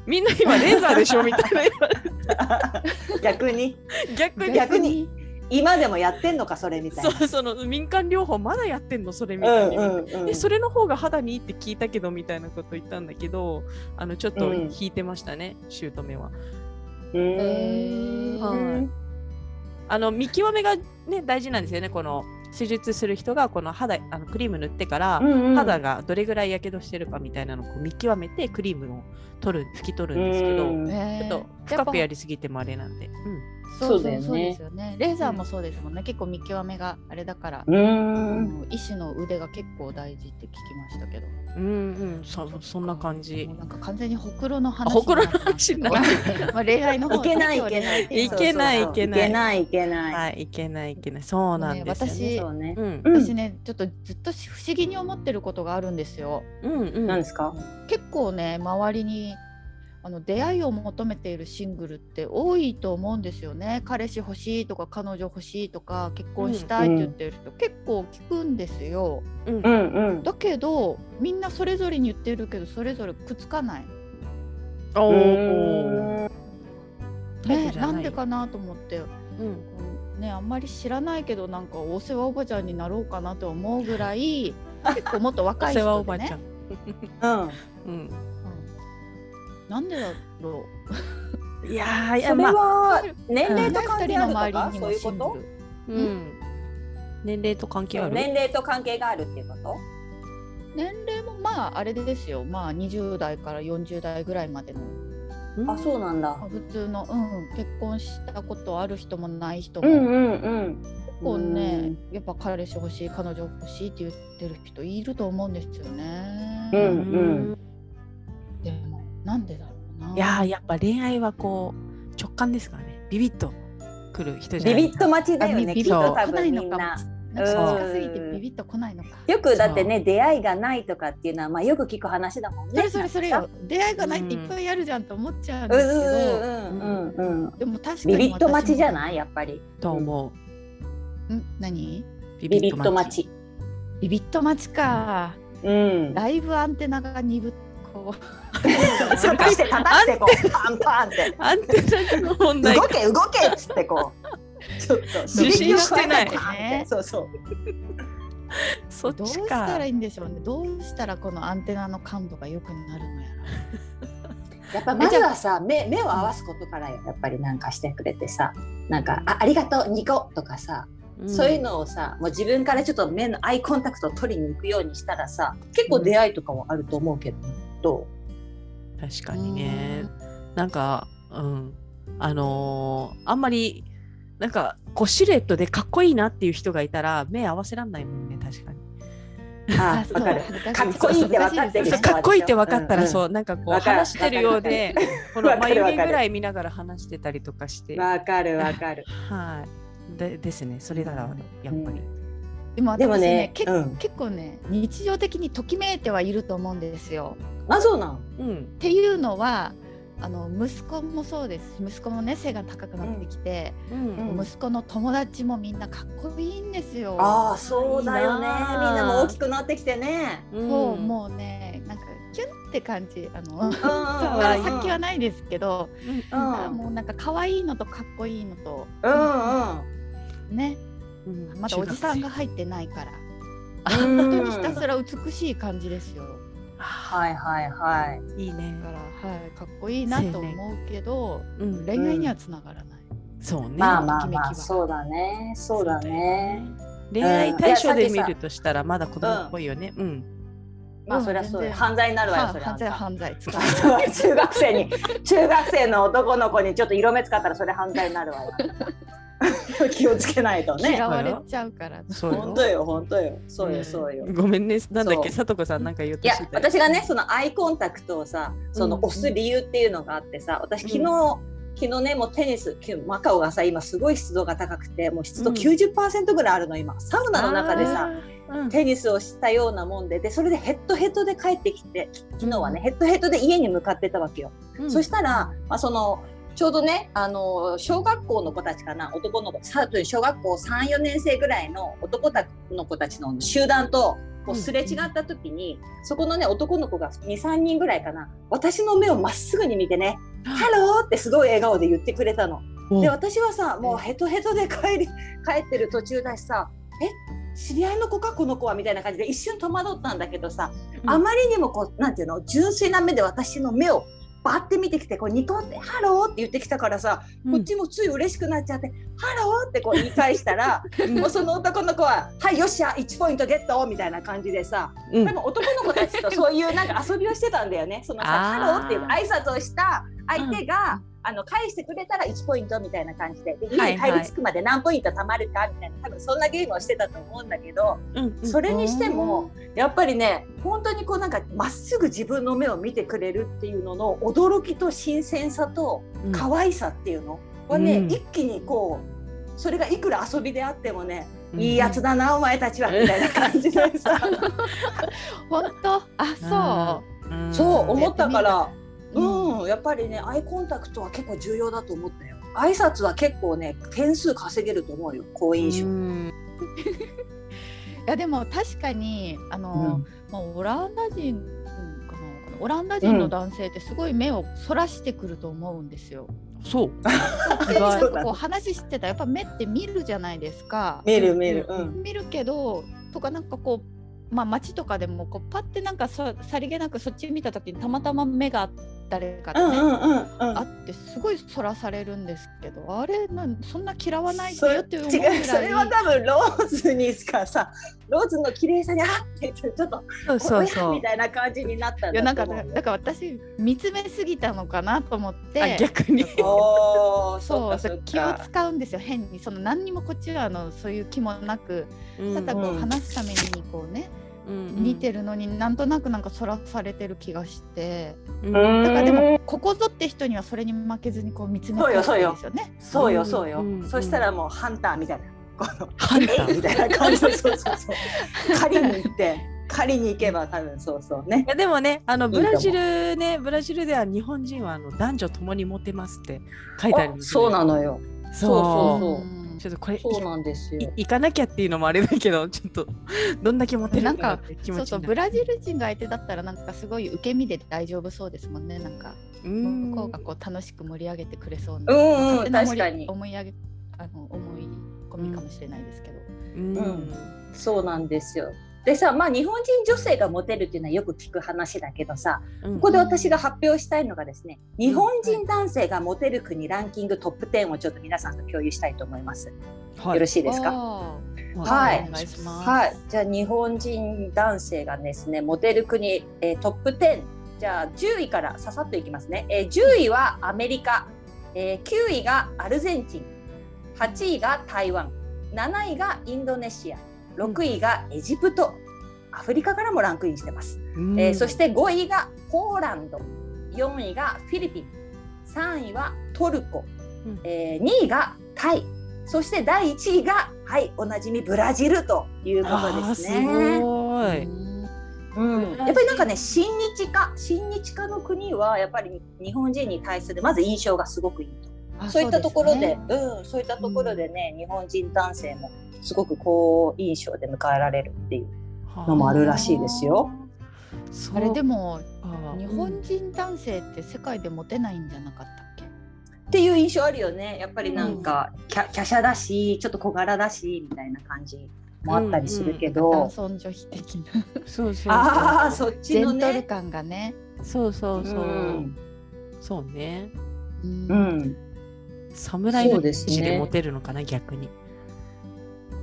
みんな今レーザーでしょ？みたいな。逆に。逆に。逆に今でもやってんのかそれみたいな。そう その民間療法まだやってんの？それみうんたいな、うんうんでそれの方が肌にいいって聞いたけどみたいなこと言ったんだけどあのちょっとうん。引いてましたね姑は。うーんへー。はい。あの見極めがね大事なんですよねこの手術する人がこの肌あのクリーム塗ってから、うんうん。肌がどれぐらいやけどしてるかみたいなのを見極めてクリームを取る拭き取るんですけど、うん。ねちょっと深くやりすぎてもあれなんで、うん、そうそうそうですよね。レーザーもそうですもんね。結構見極めがあれだから、うん。の医師の腕が結構大事って聞きましたけど。うんうん。そそんな感じ。なんか完全にほくろのあ話ほくろのになってますけど話になる。まあ恋愛の方いけない。いけないいけないいけない。いけないいけない、はいいけないいけない。そうなんですよね。ね私私ねちょっとずっと不思議に思ってることがあるんですよ。うんうん。何ですか？結構ね周りにあの出会いを求めているシングルって多いと思うんですよね。彼氏欲しいとか彼女欲しいとか結婚したいって言ってる人、結構聞くんですよ。うん。うんうん。だけどみんなそれぞれに言ってるけどそれぞれくっつかない、おうーね、なんでかなと思って、うん。ね、あんまり知らないけどなんかお世話おばちゃんになろうかなと思うぐらい結構もっとお若い 世話お人でばちゃねうん、うんなんでだろいやー いやそれまあ年齢とね関係あるとか周りにもそういうこと？ルうん。年齢と関係ある？年齢と関係があるっていうこと？年齢もまああれですよ。まあ20代から40代ぐらいまでの。うん。あそうなんだ。まあ普通の、うん、結婚したことある人もない人も、うんうんうん。結構ねやっぱ彼氏欲しい彼女欲しいって言ってる人いると思うんですよね。うんうんなんでだろうな。いやーやっぱ恋愛はこう直感ですからね。ビビッとくる人じゃないビビッと待ちだよねあビビきっと多ッと来ない分みんなのかも。な近すぎてビビッと来ないのか。よくだってね出会いがないとかっていうのはまあよく聞く話だもんね。それそれそれよ。出会いがないっていっぱいあるじゃんと思っちゃうんですけど、うんうんうんうんうん。でも確かにビビッと待ちじゃいない？やっぱり。と思ん。何？うビビッと待ち。ビビッと待ちか。うん。ライブアンテナが鈍っこそうかして叩いてこうパンパンってアンテナの問題動け動けっつってこうちょっと受信してないそうそうそっどうしたらいいんでしょうね。どうしたらこのアンテナの感度が良くなるのややっぱまずはさ目目を合わすことからよやっぱりなんかしてくれてさなんかあありがとうニコとかさ、そういうのをさもう自分からちょっと目のアイコンタクトを取りに行くようにしたらさ結構出会いとかはあると思うけど、ど確かにね。なんかうん。あのーあんまりなんかこうシルエットでかっこいいなっていう人がいたら目合わせらんないもんね確かに。うあそう わかる。かっこいいって分かってるそう人かっこいいって分かったら、そうなんかこう話してるようでこの眉毛ぐらい見ながら話してたりとかして。はわかるわかる。い。でですねそれならやっぱり、でも私ねねけうん。結構ね日常的にときめいてはいると思うんですよ。あそうなん？うん。っていうのはあの息子もそうです息子もね背が高くなってきて、うん。うん。息子の友達もみんなかっこいいんですよ。ああそうだよね。みんなも大きくなってきてね。うん。そうもうねなんかキュンって感じ。あの、先はねないですけど、うん。うん。もうなんか可愛いのとかっこいいのとうんうん。ねうん。まだおじさんが入ってないから。うん本当にひたすら美しい感じですよ。はいはいはい。いいね。だから、はい、かっこいいなと思うけど、うん。恋愛にはつながらない。そうね、まあまあまあそうだね。そうだね。恋愛対象で見るとしたらまだ子供っぽいよね。うん、まあうん。そりゃそう犯罪になるわよはそれ犯罪犯罪。使う 中学生に中学生の男の子にちょっと色目使ったらそれ犯罪になるわよ 気をつけないとね。嫌われちゃうから。そうよ。本当よ本当よ。そうね。よそうよ。ごめんね。なんだっけ？そさとこさんなんか言ういやとしてたよ。私がねそのアイコンタクトをさそのうん押す理由っていうのがあってさ私昨日、う昨日ねもうテニスきゅマカオがさ今すごい湿度が高くてもう湿度うん。90%ぐらいあるの今。サウナの中でさテニスをしたようなもんででそれでヘッドヘッドで帰ってきて昨日はねヘッドヘッドで家に向かってたわけよ。うん。そしたら、まあ、そのちょうどねあの小学校の子たちかな男の子さ小学校34年生ぐらいの男の子たちの集団とこうすれ違った時に、そこのね男の子が23人ぐらいかな私の目をまっすぐに見てね「ハロー!」ってすごい笑顔で言ってくれたの。おで私はさもうヘトヘトで帰り帰ってる途中だしさ「え知り合いの子かこの子は」みたいな感じで一瞬戸惑ったんだけどさ、うんあまりにもこうなんていうの純粋な目で私の目をバッて見てきてこうニコって「ハロー」って言ってきたからさ、こっちもつい嬉しくなっちゃって「ハロー」ってこう言い返したら もうその男の子は「はいよっしゃ1ポイントゲット」みたいな感じでさ、うん。多分男の子たちとそういうなんか遊びをしてたんだよね。そのさハローっていう挨拶をした相手が、あの返してくれたら1ポイントみたいな感じで。で家に帰り着くまで何ポイント貯まるかみたいな多分そんなゲームをしてたと思うんだけど、うんうん。それにしてもやっぱりね本当にこうなんかまっすぐ自分の目を見てくれるっていうのの驚きと新鮮さとうん。可愛さっていうのはね、うん。一気にこうそれがいくら遊びであってもね、うん。いいやつだなお前たちはみたいな感じでさ。本当？あそう。うん。そう思ったから、ううん、やっぱりねアイコンタクトは結構重要だと思ったよ。挨拶は結構ね点数稼げると思うよ好印象。うん いやでも確かにあの、うんまあ、オランダ人かなオランダ人の男性ってすごい目をそらしてくると思うんですよ。そうでなそうだねんかこう話してたらやっぱ目って見るじゃないですか。見る見る。うん。見るけどとかなんかこうまあ街とかでもこうパッてなんかそさりげなくそっち見た時にたまたま目が誰かね、うんうんうんうん。あってすごいそらされるんですけどあれなんそんな嫌わないでそよって思うぐらい。違うそれは多分ローズにしかさローズの綺麗さにあってちょっとそうそうそう。みたいな感じになったんいやなんかだから私見つめすぎたのかなと思って。あ逆に。そうそっか。そっ気をか使うんですよ変に。その何にもこっちはあのそういう気もなくただこうんう話すためにこうね、うん見てるのになんとなくなんかそらされてる気がして。うん。うんだからでもここぞって人にはそれに負けずにこう見つめてるんですそうよ。よね。そうよそうよ、うんそしたらもうハンターみたいな。このハンター。みたいな感じで。そうそうそう狩りに行って狩りに行けば多分そうそうね。いやでもねあのブラジルねブラジルでは日本人はあの男女ともにモテますって書いてあるんで。すそうなののよ。そう。そうそうう。んちょっとこれそうなんですよ。い行かなきゃっていうのもあれだけどちょっとどんだけモテるかなって気そう持ちになる。そうブラジル人が相手だったらなんかすごい受け身で大丈夫そうですもんね。なんかうん。向こうがこう楽しく盛り上げてくれそうな、うん確かに。思い上げあの思い込みかもしれないですけど、うん。うん。そうなんですよでさまあ日本人女性がモテるっていうのはよく聞く話だけどさうん。ここで私が発表したいのがですね日本人男性がモテる国ランキングトップ10をちょっと皆さんと共有したいと思います。はい。よろしいですか？はい。はい、じゃあ日本人男性がですねモテる国、えートップ10じゃあ10位からささっといきますね、えー10位はアメリカ、えー9位がアルゼンチン。8位が台湾。7位がインドネシア6位がエジプトアフリカからもランクインしてます、うん。えーそして5位がポーランド。4位がフィリピン。3位はトルコ、うん。えー2位がタイ。そして第1位がはいおなじみブラジルということですね。すごい。うん、やっぱりなんかね親日家親日家の国はやっぱり日本人に対するまず印象がすごくいいと。あそういったところでそうすね。うん、そういったところでね、日本人男性もすごく好印象で迎えられるっていうのもあるらしいですよ。あれでもか日本人男性って世界でモテないんじゃなかったっけ？っていう印象あるよね。やっぱりなんか、キャ華奢だしちょっと小柄だしみたいな感じもあったりするけど、男尊女卑的な。そうそうああそっジちのェントルね。感がね。そうそうそう、うん。そうね。うん。うん、侍のそうですね。騎士でモテるのかな逆に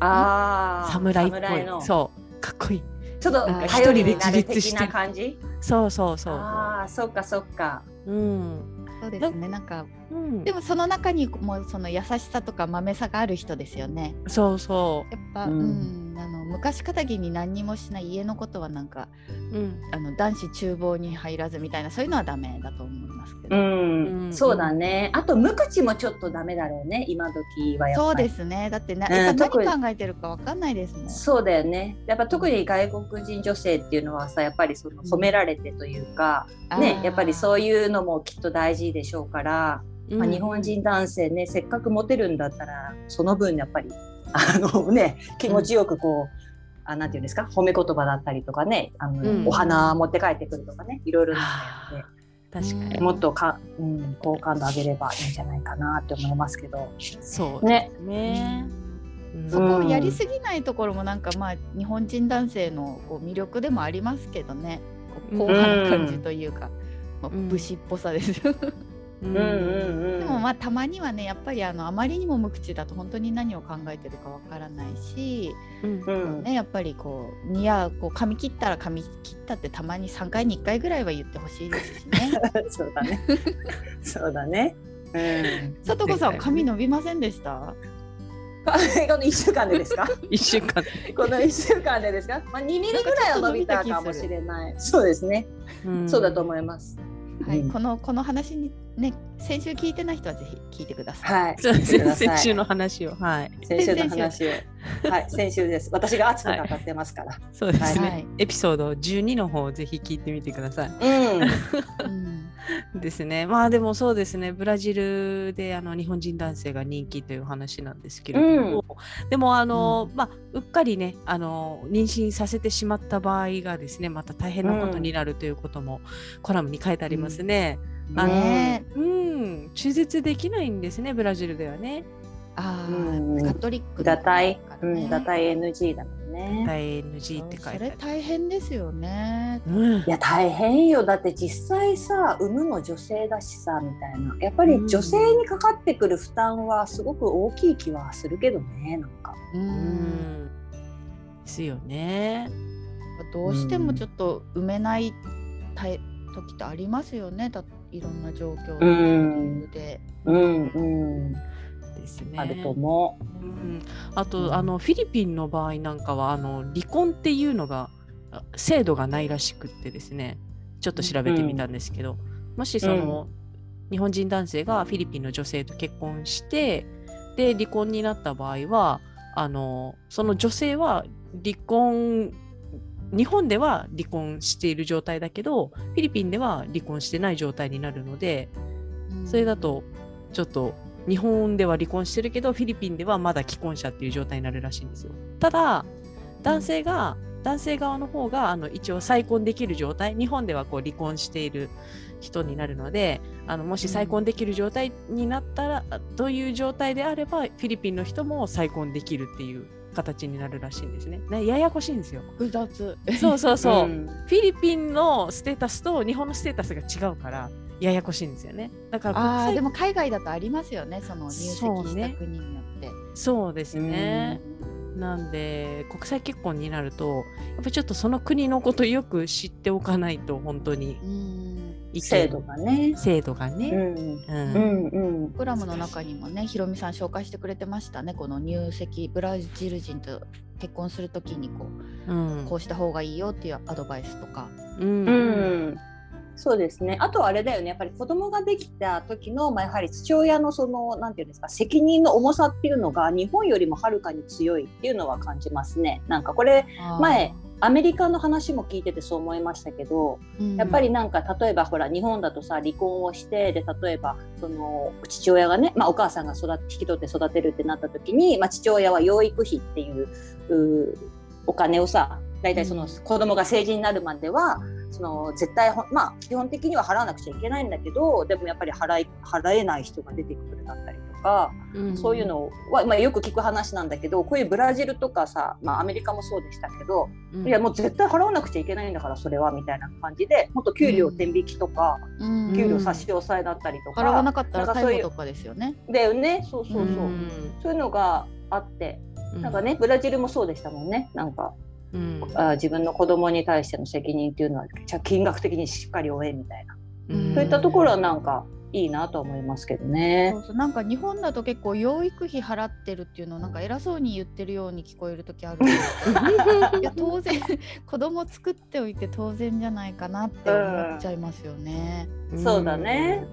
ああ侍っぽい。の。そうかっこいい。ちょっと一人で自立して。的な感じ？そうそうそうああそっかそっか。うん。そうですね。なんかうん。でもその中にもその優しさとかまめさがある人ですよね。そうそやっぱ、ううんん、あの昔かたぎに何にもしない家のことはなんかううん。あの男子厨房に入らずみたいなそういうのはダメだと思いますけど。うん、うん。そうだね。あと無口もちょっとダメだろうね今時はやっぱり。そうですね。だってな、うんやっぱ特に何考えてるかわかんないですもん。そうだよね。やっぱ特に外国人女性っていうのはさやっぱりその褒められてというか、ねやっぱりそういいうのもきっと大事でしょうから、まあ、日本人男性ねせっかくモテるんだったらその分やっぱりあのね気持ちよくこう、あなんていうんですか褒め言葉だったりとかねあの、うんお花持って帰ってくるとかねいろいろなのやって。確かにもっとか、うん、好感度上げればいいんじゃないかなって思いますけど。そうねねうんそこをやりすぎないところもなんかまあ日本人男性のこう魅力でもありますけどね。こう硬派な感じというか。まあうん武士っぽさですよ。ううんうんうん。でもまあたまにはねやっぱりあのあまりにも無口だと本当に何を考えてるかわからないし、うんうん。ね、やっぱりこう似合うこう髪切ったら髪切ったってたまに3回に1回ぐらいは言ってほしいですしね。そうだね。そうだね。うん。さとこさん 髪伸びませんでした？あこの一週間でですか？一週間この一週間でですか？まあ二ミリぐらいは伸びたかもしれない。そうですね。そうだと思います。はい、うん。このこの話にね先週聞いてない人はぜひ聞いてください。はい。先週の話をはい先週の話を。はい、先週です。私が熱く語ってますから。そうですね、はいエピソード12の方をぜひ聞いてみてくださいうん。うんですね。まあでもそうですね、ブラジルであの日本人男性が人気という話なんですけれども、でもあの、まあ、うっかりねあの、妊娠させてしまった場合がですね、また大変なことになるということも、コラムに書いてありますね。あのねうん、中絶できないんですね、ブラジルではね。あうんあカトリック堕胎だか、うん、堕胎 NG だもんね。大 NG って書いてあそれる。大変ですよね。うんいや大変よだって実際さ産むの女性だしさみたいなやっぱり女性にかかってくる負担はすごく大きい気はするけどねなんか。ううんんですよね。どうしてもちょっと埋めないたい時ってありますよね。だいろんな状況うん。で。うんうん、ですね。あると思う。ん、あうん。とあのフィリピンの場合なんかはあの離婚っていうのがあ制度がないらしくってですね。ちょっと調べてみたんですけど、もしその、日本人男性がフィリピンの女性と結婚してで離婚になった場合はあのその女性は離婚日本では離婚している状態だけどフィリピンでは離婚してない状態になるのでそれだとちょっと日本では離婚してるけどフィリピンではまだ既婚者っていう状態になるらしいんですよ。ただ男性が、男性側の方があの一応再婚できる状態日本ではこう離婚している人になるのであのもし再婚できる状態になったら、という状態であればフィリピンの人も再婚できるっていう形になるらしいんですね。ねややこしいんですよ。複雑。そうそうそう。んフィリピンのステータスと日本のステータスが違うからややこしいんですよね。だからああでも海外だとありますよね。その入籍した国によって。そうですね。なんで国際結婚になるとやっぱりちょっとその国のことよく知っておかないと本当に制度がね。制度がね。うんプラムの中にもね、ひろみさん紹介してくれてましたね。この入籍ブラジル人と結婚するときにこうんうこうした方がいいよっていうアドバイスとか。うんうんそうですね。あとはあれだよね。やっぱり子供ができた時の、まあ、やはり父親のその、なんていうんですか、責任の重さっていうのが日本よりもはるかに強いっていうのは感じますね。なんかこれ、前アメリカの話も聞いててそう思いましたけど、やっぱりなんか例えばほら日本だとさ離婚をしてで例えばその父親がね、まあ、お母さんが育て引き取って育てるってなった時に、まあ、父親は養育費っていううお金をさ大体その子供が成人になるまではその絶対ほまあ基本的には払わなくちゃいけないんだけどでもやっぱり払い払えない人が出てくるだったりとか。うんそういうのは、まあ、よく聞く話なんだけどこういうブラジルとかさ、まあ、アメリカもそうでしたけど、うん。いやもう絶対払わなくちゃいけないんだからそれはみたいな感じでもっと給料天引きとか、うん。給料差し押さえだったりとか、払わなかったらなんかそういう逮捕とかですよね。だよね。そうそうそう、うん。そういうのがあってうん。なんかねブラジルもそうでしたもんね。なんかうん。あ自分の子供に対しての責任っていうのは金額的にしっかり負えみたいな、うん。そういったところはなんかいいなと思いますけどね。そ。うそうなんか日本だと結構養育費払ってるっていうのをなんか偉そうに言ってるように聞こえる時ある。んですけどいや当然子供作っておいて当然じゃないかなって思っちゃいますよね。そうだね。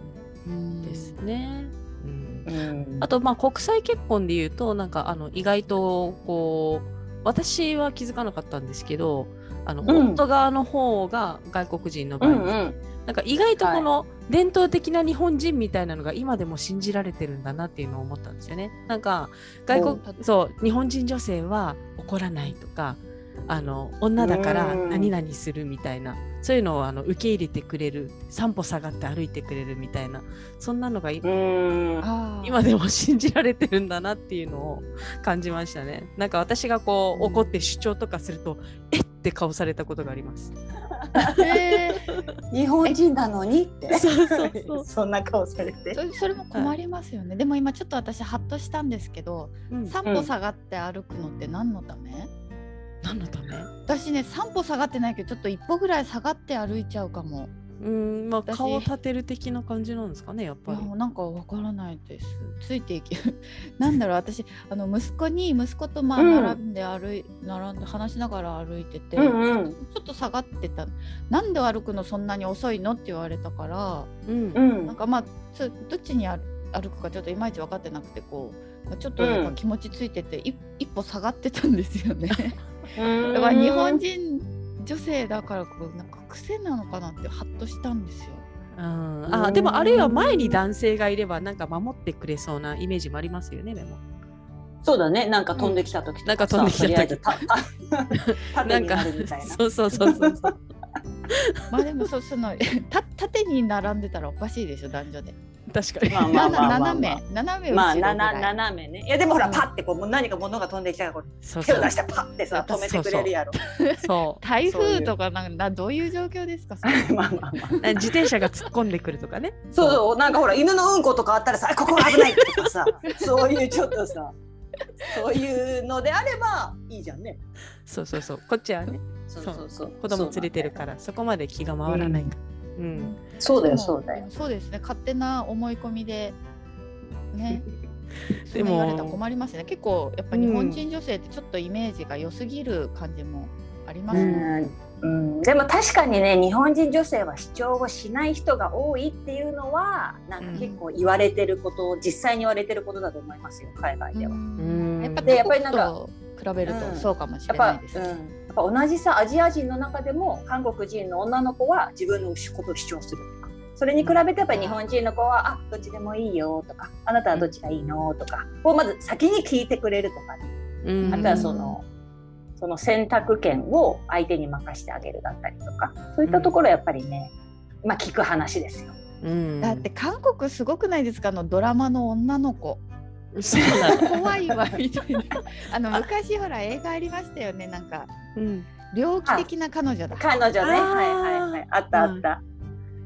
うん。ですね。うん。うん。あとまあ国際結婚で言うとなんかあの意外とこう私は気づかなかったんですけどあの、うん。夫側の方が外国人の場合、うんうん。なんか意外とこの伝統的な日本人みたいなのが今でも信じられてるんだなっていうのを思ったんですよね。なんか外お国そう日本人女性は怒らない。とかあの女だからうん。何々するみたいな。そういうのをあの受け入れてくれる。三歩下がって歩いてくれるみたいな。そんなのが今でも信じられてるんだなっていうのを感じましたね。なんか私がこううん。怒って主張とかすると、えっって顔されたことがあります。え日本人なのにって。そうそうそう。そんな顔されて。ー、それそれも困りますよね、でも今ちょっと私ハッとしたんですけどうん。三歩下がって歩くのって何のため、何のため？私ね三歩下がってないけどちょっと一歩ぐらい下がって歩いちゃうかも。うんまあ私。顔立てる的な感じなんですかねやっいぱり。やもうなんかわからないです。ついていける なんだろう私あの息子に息子とまあうん。並んで歩い、並んで話しながら歩いてて、うんうん。ちょっと下がってた。なんで歩くのそんなに遅いのって言われたからうん。うん。なんかまあつどっちに歩歩くかちょっといまいち分かってなくてこうちょっとやっぱ気持ちついてて、一一歩下がってたんですよね。だから日本人女性だからこうなんか癖なのかなってハッとしたんですよ。うんあでもあるいは前に男性がいればなんか守ってくれそうなイメージもありますよねでも。そうだねなんか飛んできた時なんか飛んできた時たたなるみたいなそうそうそうそうそう。まあでもそその た縦に並んでたらおかしいでしょ男女で。確かに。まあまあまあまあまあ。斜め。斜め後まあろぐらい。なな斜めね。いやでもほらうん。パッてこうもう何か物が飛んできたらこうそうそう。手を出してパッてさ止めてくれるやろ。そう。台風とかなんかどういう状況ですか まあまあまあ。自転車が突っ込んでくるとかね。そうそう。なんかほら犬のうんことかあったらさあここ危ないとかさそういうちょっとさそういうのであればいいじゃんね。そうそうそう。こっちはね、そうそうそう。子供連れてるから、そこまで気が回らないから。うん。そうだよそうだよ。そうですね。勝手な思い込みでね。そでも言われたら困りますね。結構やっぱ日本人女性ってちょっとイメージが良すぎる感じもありますうね。ん。うん、でも確かにね日本人女性は主張をしない人が多いっていうのはなんか結構言われてること、実際に言われてることだと思いますよ。海外では。ん。やっぱでやっぱり他なんか比べるとうんそうかもしれないですね。っぱ同じさアジア人の中でも韓国人の女の子は自分のことを主張するとか。それに比べてやっぱり日本人の子はあどっちでもいいよとかあなたはどっちがいいのとかをまず先に聞いてくれるとかね。うん。あとはそのその選択権を相手に任せてあげるだったりとか。そういったところはやっぱりね、まあ聞く話ですよ。うん。だって韓国すごくないですか？あのドラマの女の子。怖いわみたいな。あの昔ほら映画ありましたよねなんか。うん。猟奇的な彼女だ。彼女ね。はいはいはい。あったあった。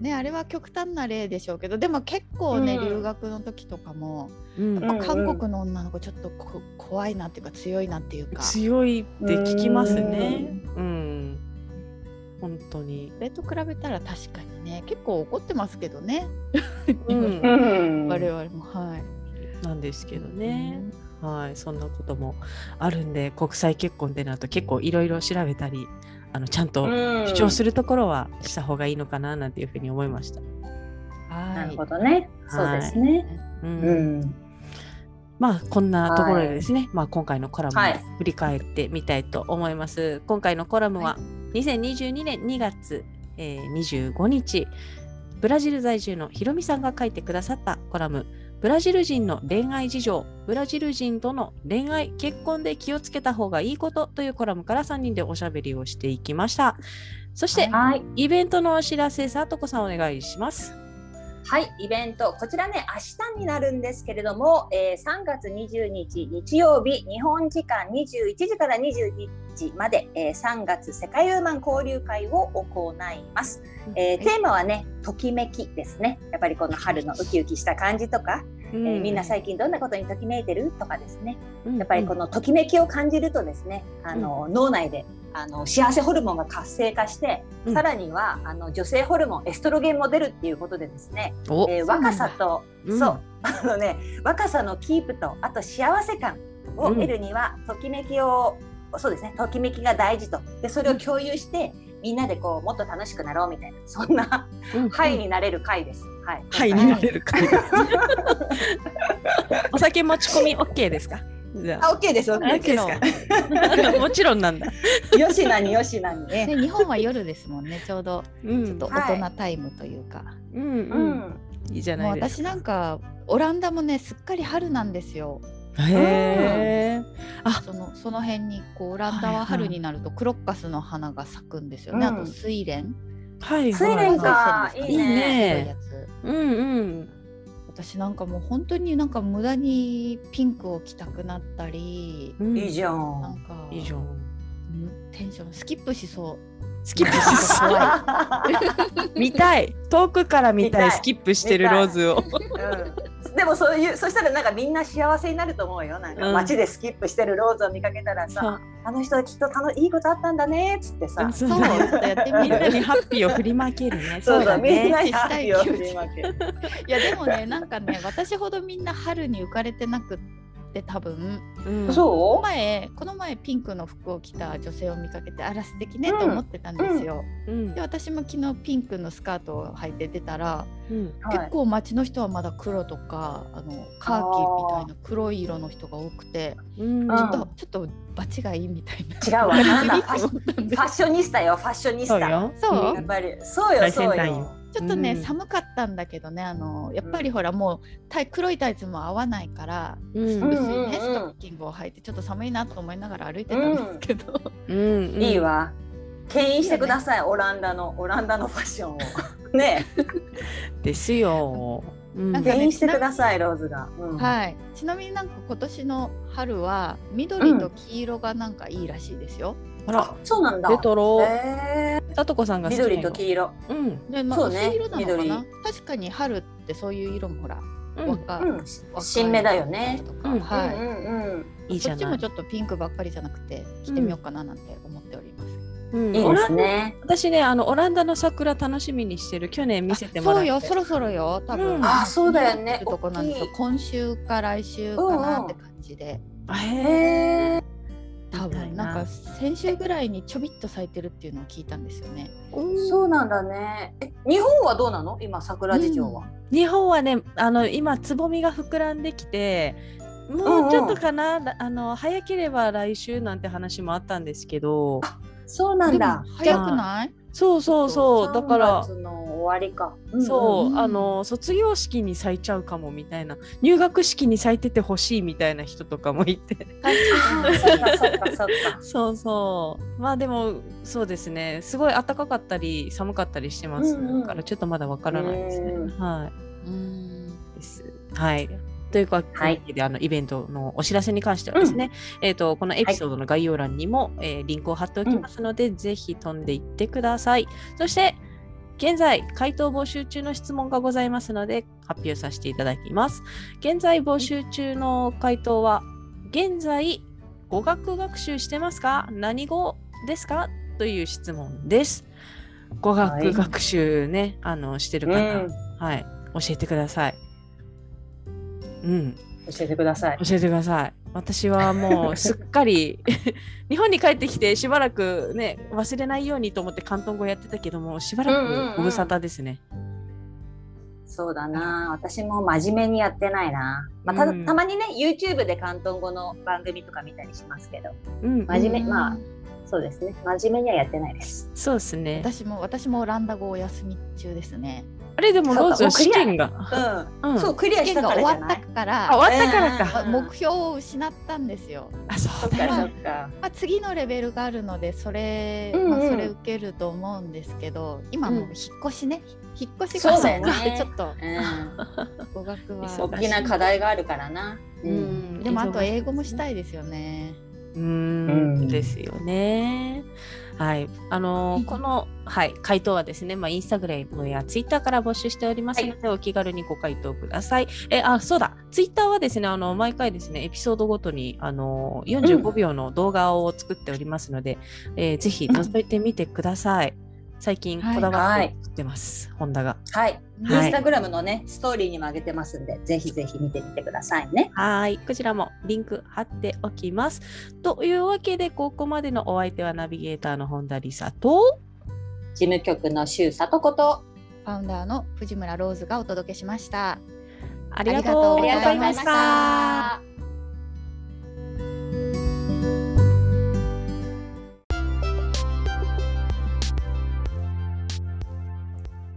ねあれは極端な例でしょうけどでも結構ね、うん。留学の時とかも、うん。やっぱ韓うんうん。国の女の子ちょっとこ怖いなっていうか強いなっていうか。そ強いって聞きますね。うん。本当に。れと比べたら確かにね結構怒ってますけどね、う んうん。我々もはい。なんですけどね。はい、そんなこともあるんで、国際結婚ってなると結構いろいろ調べたり、あのちゃんと主張するところはした方がいいのかななんていうふうに思いました。はいなるほどね。そうですね。ううんん。まあこんなところでですね、まあ今回のコラムをはい振り返ってみたいと思います。今回のコラムはは2022年2月、えー25日、ブラジル在住のひろみさんが書いてくださったコラム、ブラジル人の恋愛事情、ブラジル人との恋愛、結婚で気をつけた方がいいことというコラムから3人でおしゃべりをしていきました。そして、はい。イベントのお知らせ、さとこさんお願いします。はい、イベント、こちらね、明日になるんですけれども、えー3月20日日曜日、日本時間21時から22時まで、えー3月世界ウーマン交流会を行います。えーテーマはね、ときめきですね。やっぱりこの春のウキウキした感じとか、えーみんな最近どんなことにときめいてるとかですね。やっぱりこのときめきを感じるとですね、あの脳内であの幸せホルモンが活性化して、うん。さらにはあの女性ホルモンエストロゲンも出るっていうことでですね、お、えー若さと、うん。そう。あのね若さのキープとあと幸せ感を得るには、ときめきをそうですねときめきが大事と。でそれを共有して、みんなでこうもっと楽しくなろうみたいなそんなうんハイになれる回です。はい。はいになれるか。お酒持ち込み OK ですか？あ、オッケーです。オッケー OK ですか？もちろんなんだ。よしなによしなにね。ね、日本は夜ですもんねちょうどうんちょっと大人タイムというか、うんううん。ん。いいじゃないですか。私なんかオランダもねすっかり春なんですよへえ。あ、そのその辺にこうオランダはいははい春になるとクロッカスの花が咲くんですよね、うん。あと睡蓮はい睡蓮はい。い線ですかいいね。うんうん。私なんかもう本当になんか無駄にピンクを着たくなったりうん。いいじゃなんん。かいいじゃん。むテンションスキップしそう。スキップしそう。怖 見たい。遠くから見たい。見たい。スキップしてるローズを。うん、でもそういうそしたらなんかみんな幸せになると思うよ。なんかうん。街でスキップしてるローズを見かけたらさ、あの人はきっといいことあったんだねっつってさ、そう。やってみみんなる。にハッピーを振りまけるね。そうだみんなねにハッピーを振りまける。いやでもねなんかね私ほどみんな春に浮かれてなくって多分。うん。そ前この前ピンクの服を着た女性を見かけてあら素敵ねと思ってたんですよ。うん。で私も昨日ピンクのスカートを履いて出たら、うん。う、はい。結構街の人はまだ黒とかあのカーキみたいな黒い色の人が多くてうん。ちょっと、うんちょっと場違いみたいな。違うわ。ファッショニスタよファッショニスタ。そうよ。そう。やっぱり。そうよ最そうよ。よ。ちょっとね、うん。寒かったんだけどねあのやっぱりほらもうタイ黒いタイツも合わないから、うん。薄いね、ストッキングを履いてちょっと寒いなと思いながら歩いてたんですけど、うん。いいわ。牽引してください、オランダのオランダのファッションを。ね、ですよ、うん。なんか牽引してくださいローズが。うん。はい。ちなみになんか今年の春は緑と黄色がなんかいいらしいですよ。あら。あ、そうなんだ。レトロ。へさとこさんが緑と黄色。うん。で、まあ、そうね色なのか緑。な確かに春ってそういう色もほら、うん。若うん、新芽だよね。はい、うん。うんそっちい。いじゃない。もちょっとピンクばっかりじゃなくて着てみようかななんて思っております。うんうん。いいですね。私ねあのオランダの桜楽しみにしてる去年見せてもらってそうよそろそろよ多分、うんあそうだよねとこなんですよ大きい今週か来週かなって感じで、あへへええ。多分なんか先週ぐらいにちょびっと咲いてるっていうのを聞いたんですよね。そうなんだね。え、日本はどうなの？今桜事情は。日本はねあの今つぼみが膨らんできてもうちょっとかな、あの早ければ来週なんて話もあったんですけどそうなんだ。早くない？そうそうそう。だから3月の終わりか。そう、うん。あの卒業式に咲いちゃうかもみたいな。入学式に咲いててほしいみたいな人とかもいて。そうそう。まあでもそうですね。すごい暖かかったり寒かったりしてます、うんうん。だからちょっとまだわからないですね。うん。はうーん。いです。はいというか、はいであのイベントのお知らせに関してはですね、えー、とこのエピソードの概要欄にも、えーリンクを貼っておきますので、ぜひ飛んでいってください。そして現在回答募集中の質問がございますので発表させていただきます。現在募集中の回答は現在語学学習してますか？何語ですか？という質問です。語学学習ね、あのしてるう方、ん。はい、教えてください。うん、教えてください。教えてください。私はもうすっかり 日本に帰ってきてしばらくね忘れないようにと思って広東語やってたけどもしばらうんうんうんくご無沙汰ですね。そうだな。私も真面目にやってないな。まあたうんたまにね YouTube で広東語の番組とか見たりしますけど、うん、真面目うんまあそうですね。真面目にはやってないです。そうですね。私も私もオランダ語お休み中ですね。あれでもローズは試験が。うん。うんそうクリアしたが終わったからじゃない。からあ終わったからか。うん目標を失ったんですよ。あそうだよ。そっか。まあ、次のレベルがあるのでそれ、うんうんまあ、それ受けると思うんですけど今もううん引っ越しね、引っ越しがそうだよねちょっとうん。語学は 大きな課題があるからな。う。んでもあと英語もしたいですよね。うんですよね。はい。あのーこの、はい、回答はですね、まあ、インスタグラムやツイッターから募集しておりますので、お気軽にご回答ください。え、あ、そうだ。ツイッターはですね、あの、毎回ですね、エピソードごとに、あのー、45秒の動画を作っておりますので、えーぜひ覗いてみてください。最近こだわって作ってます、ホンダが。はい。イはいンスタグラムのねストーリーにも上げてますんで、ぜひぜひ見てみてくださいね。はい。こちらもリンク貼っておきます。というわけで、ここまでのお相手はナビゲーターの本田理沙と、事務局の周里子とファウンダーの藤村ローズがお届けしました。あありがとうございました。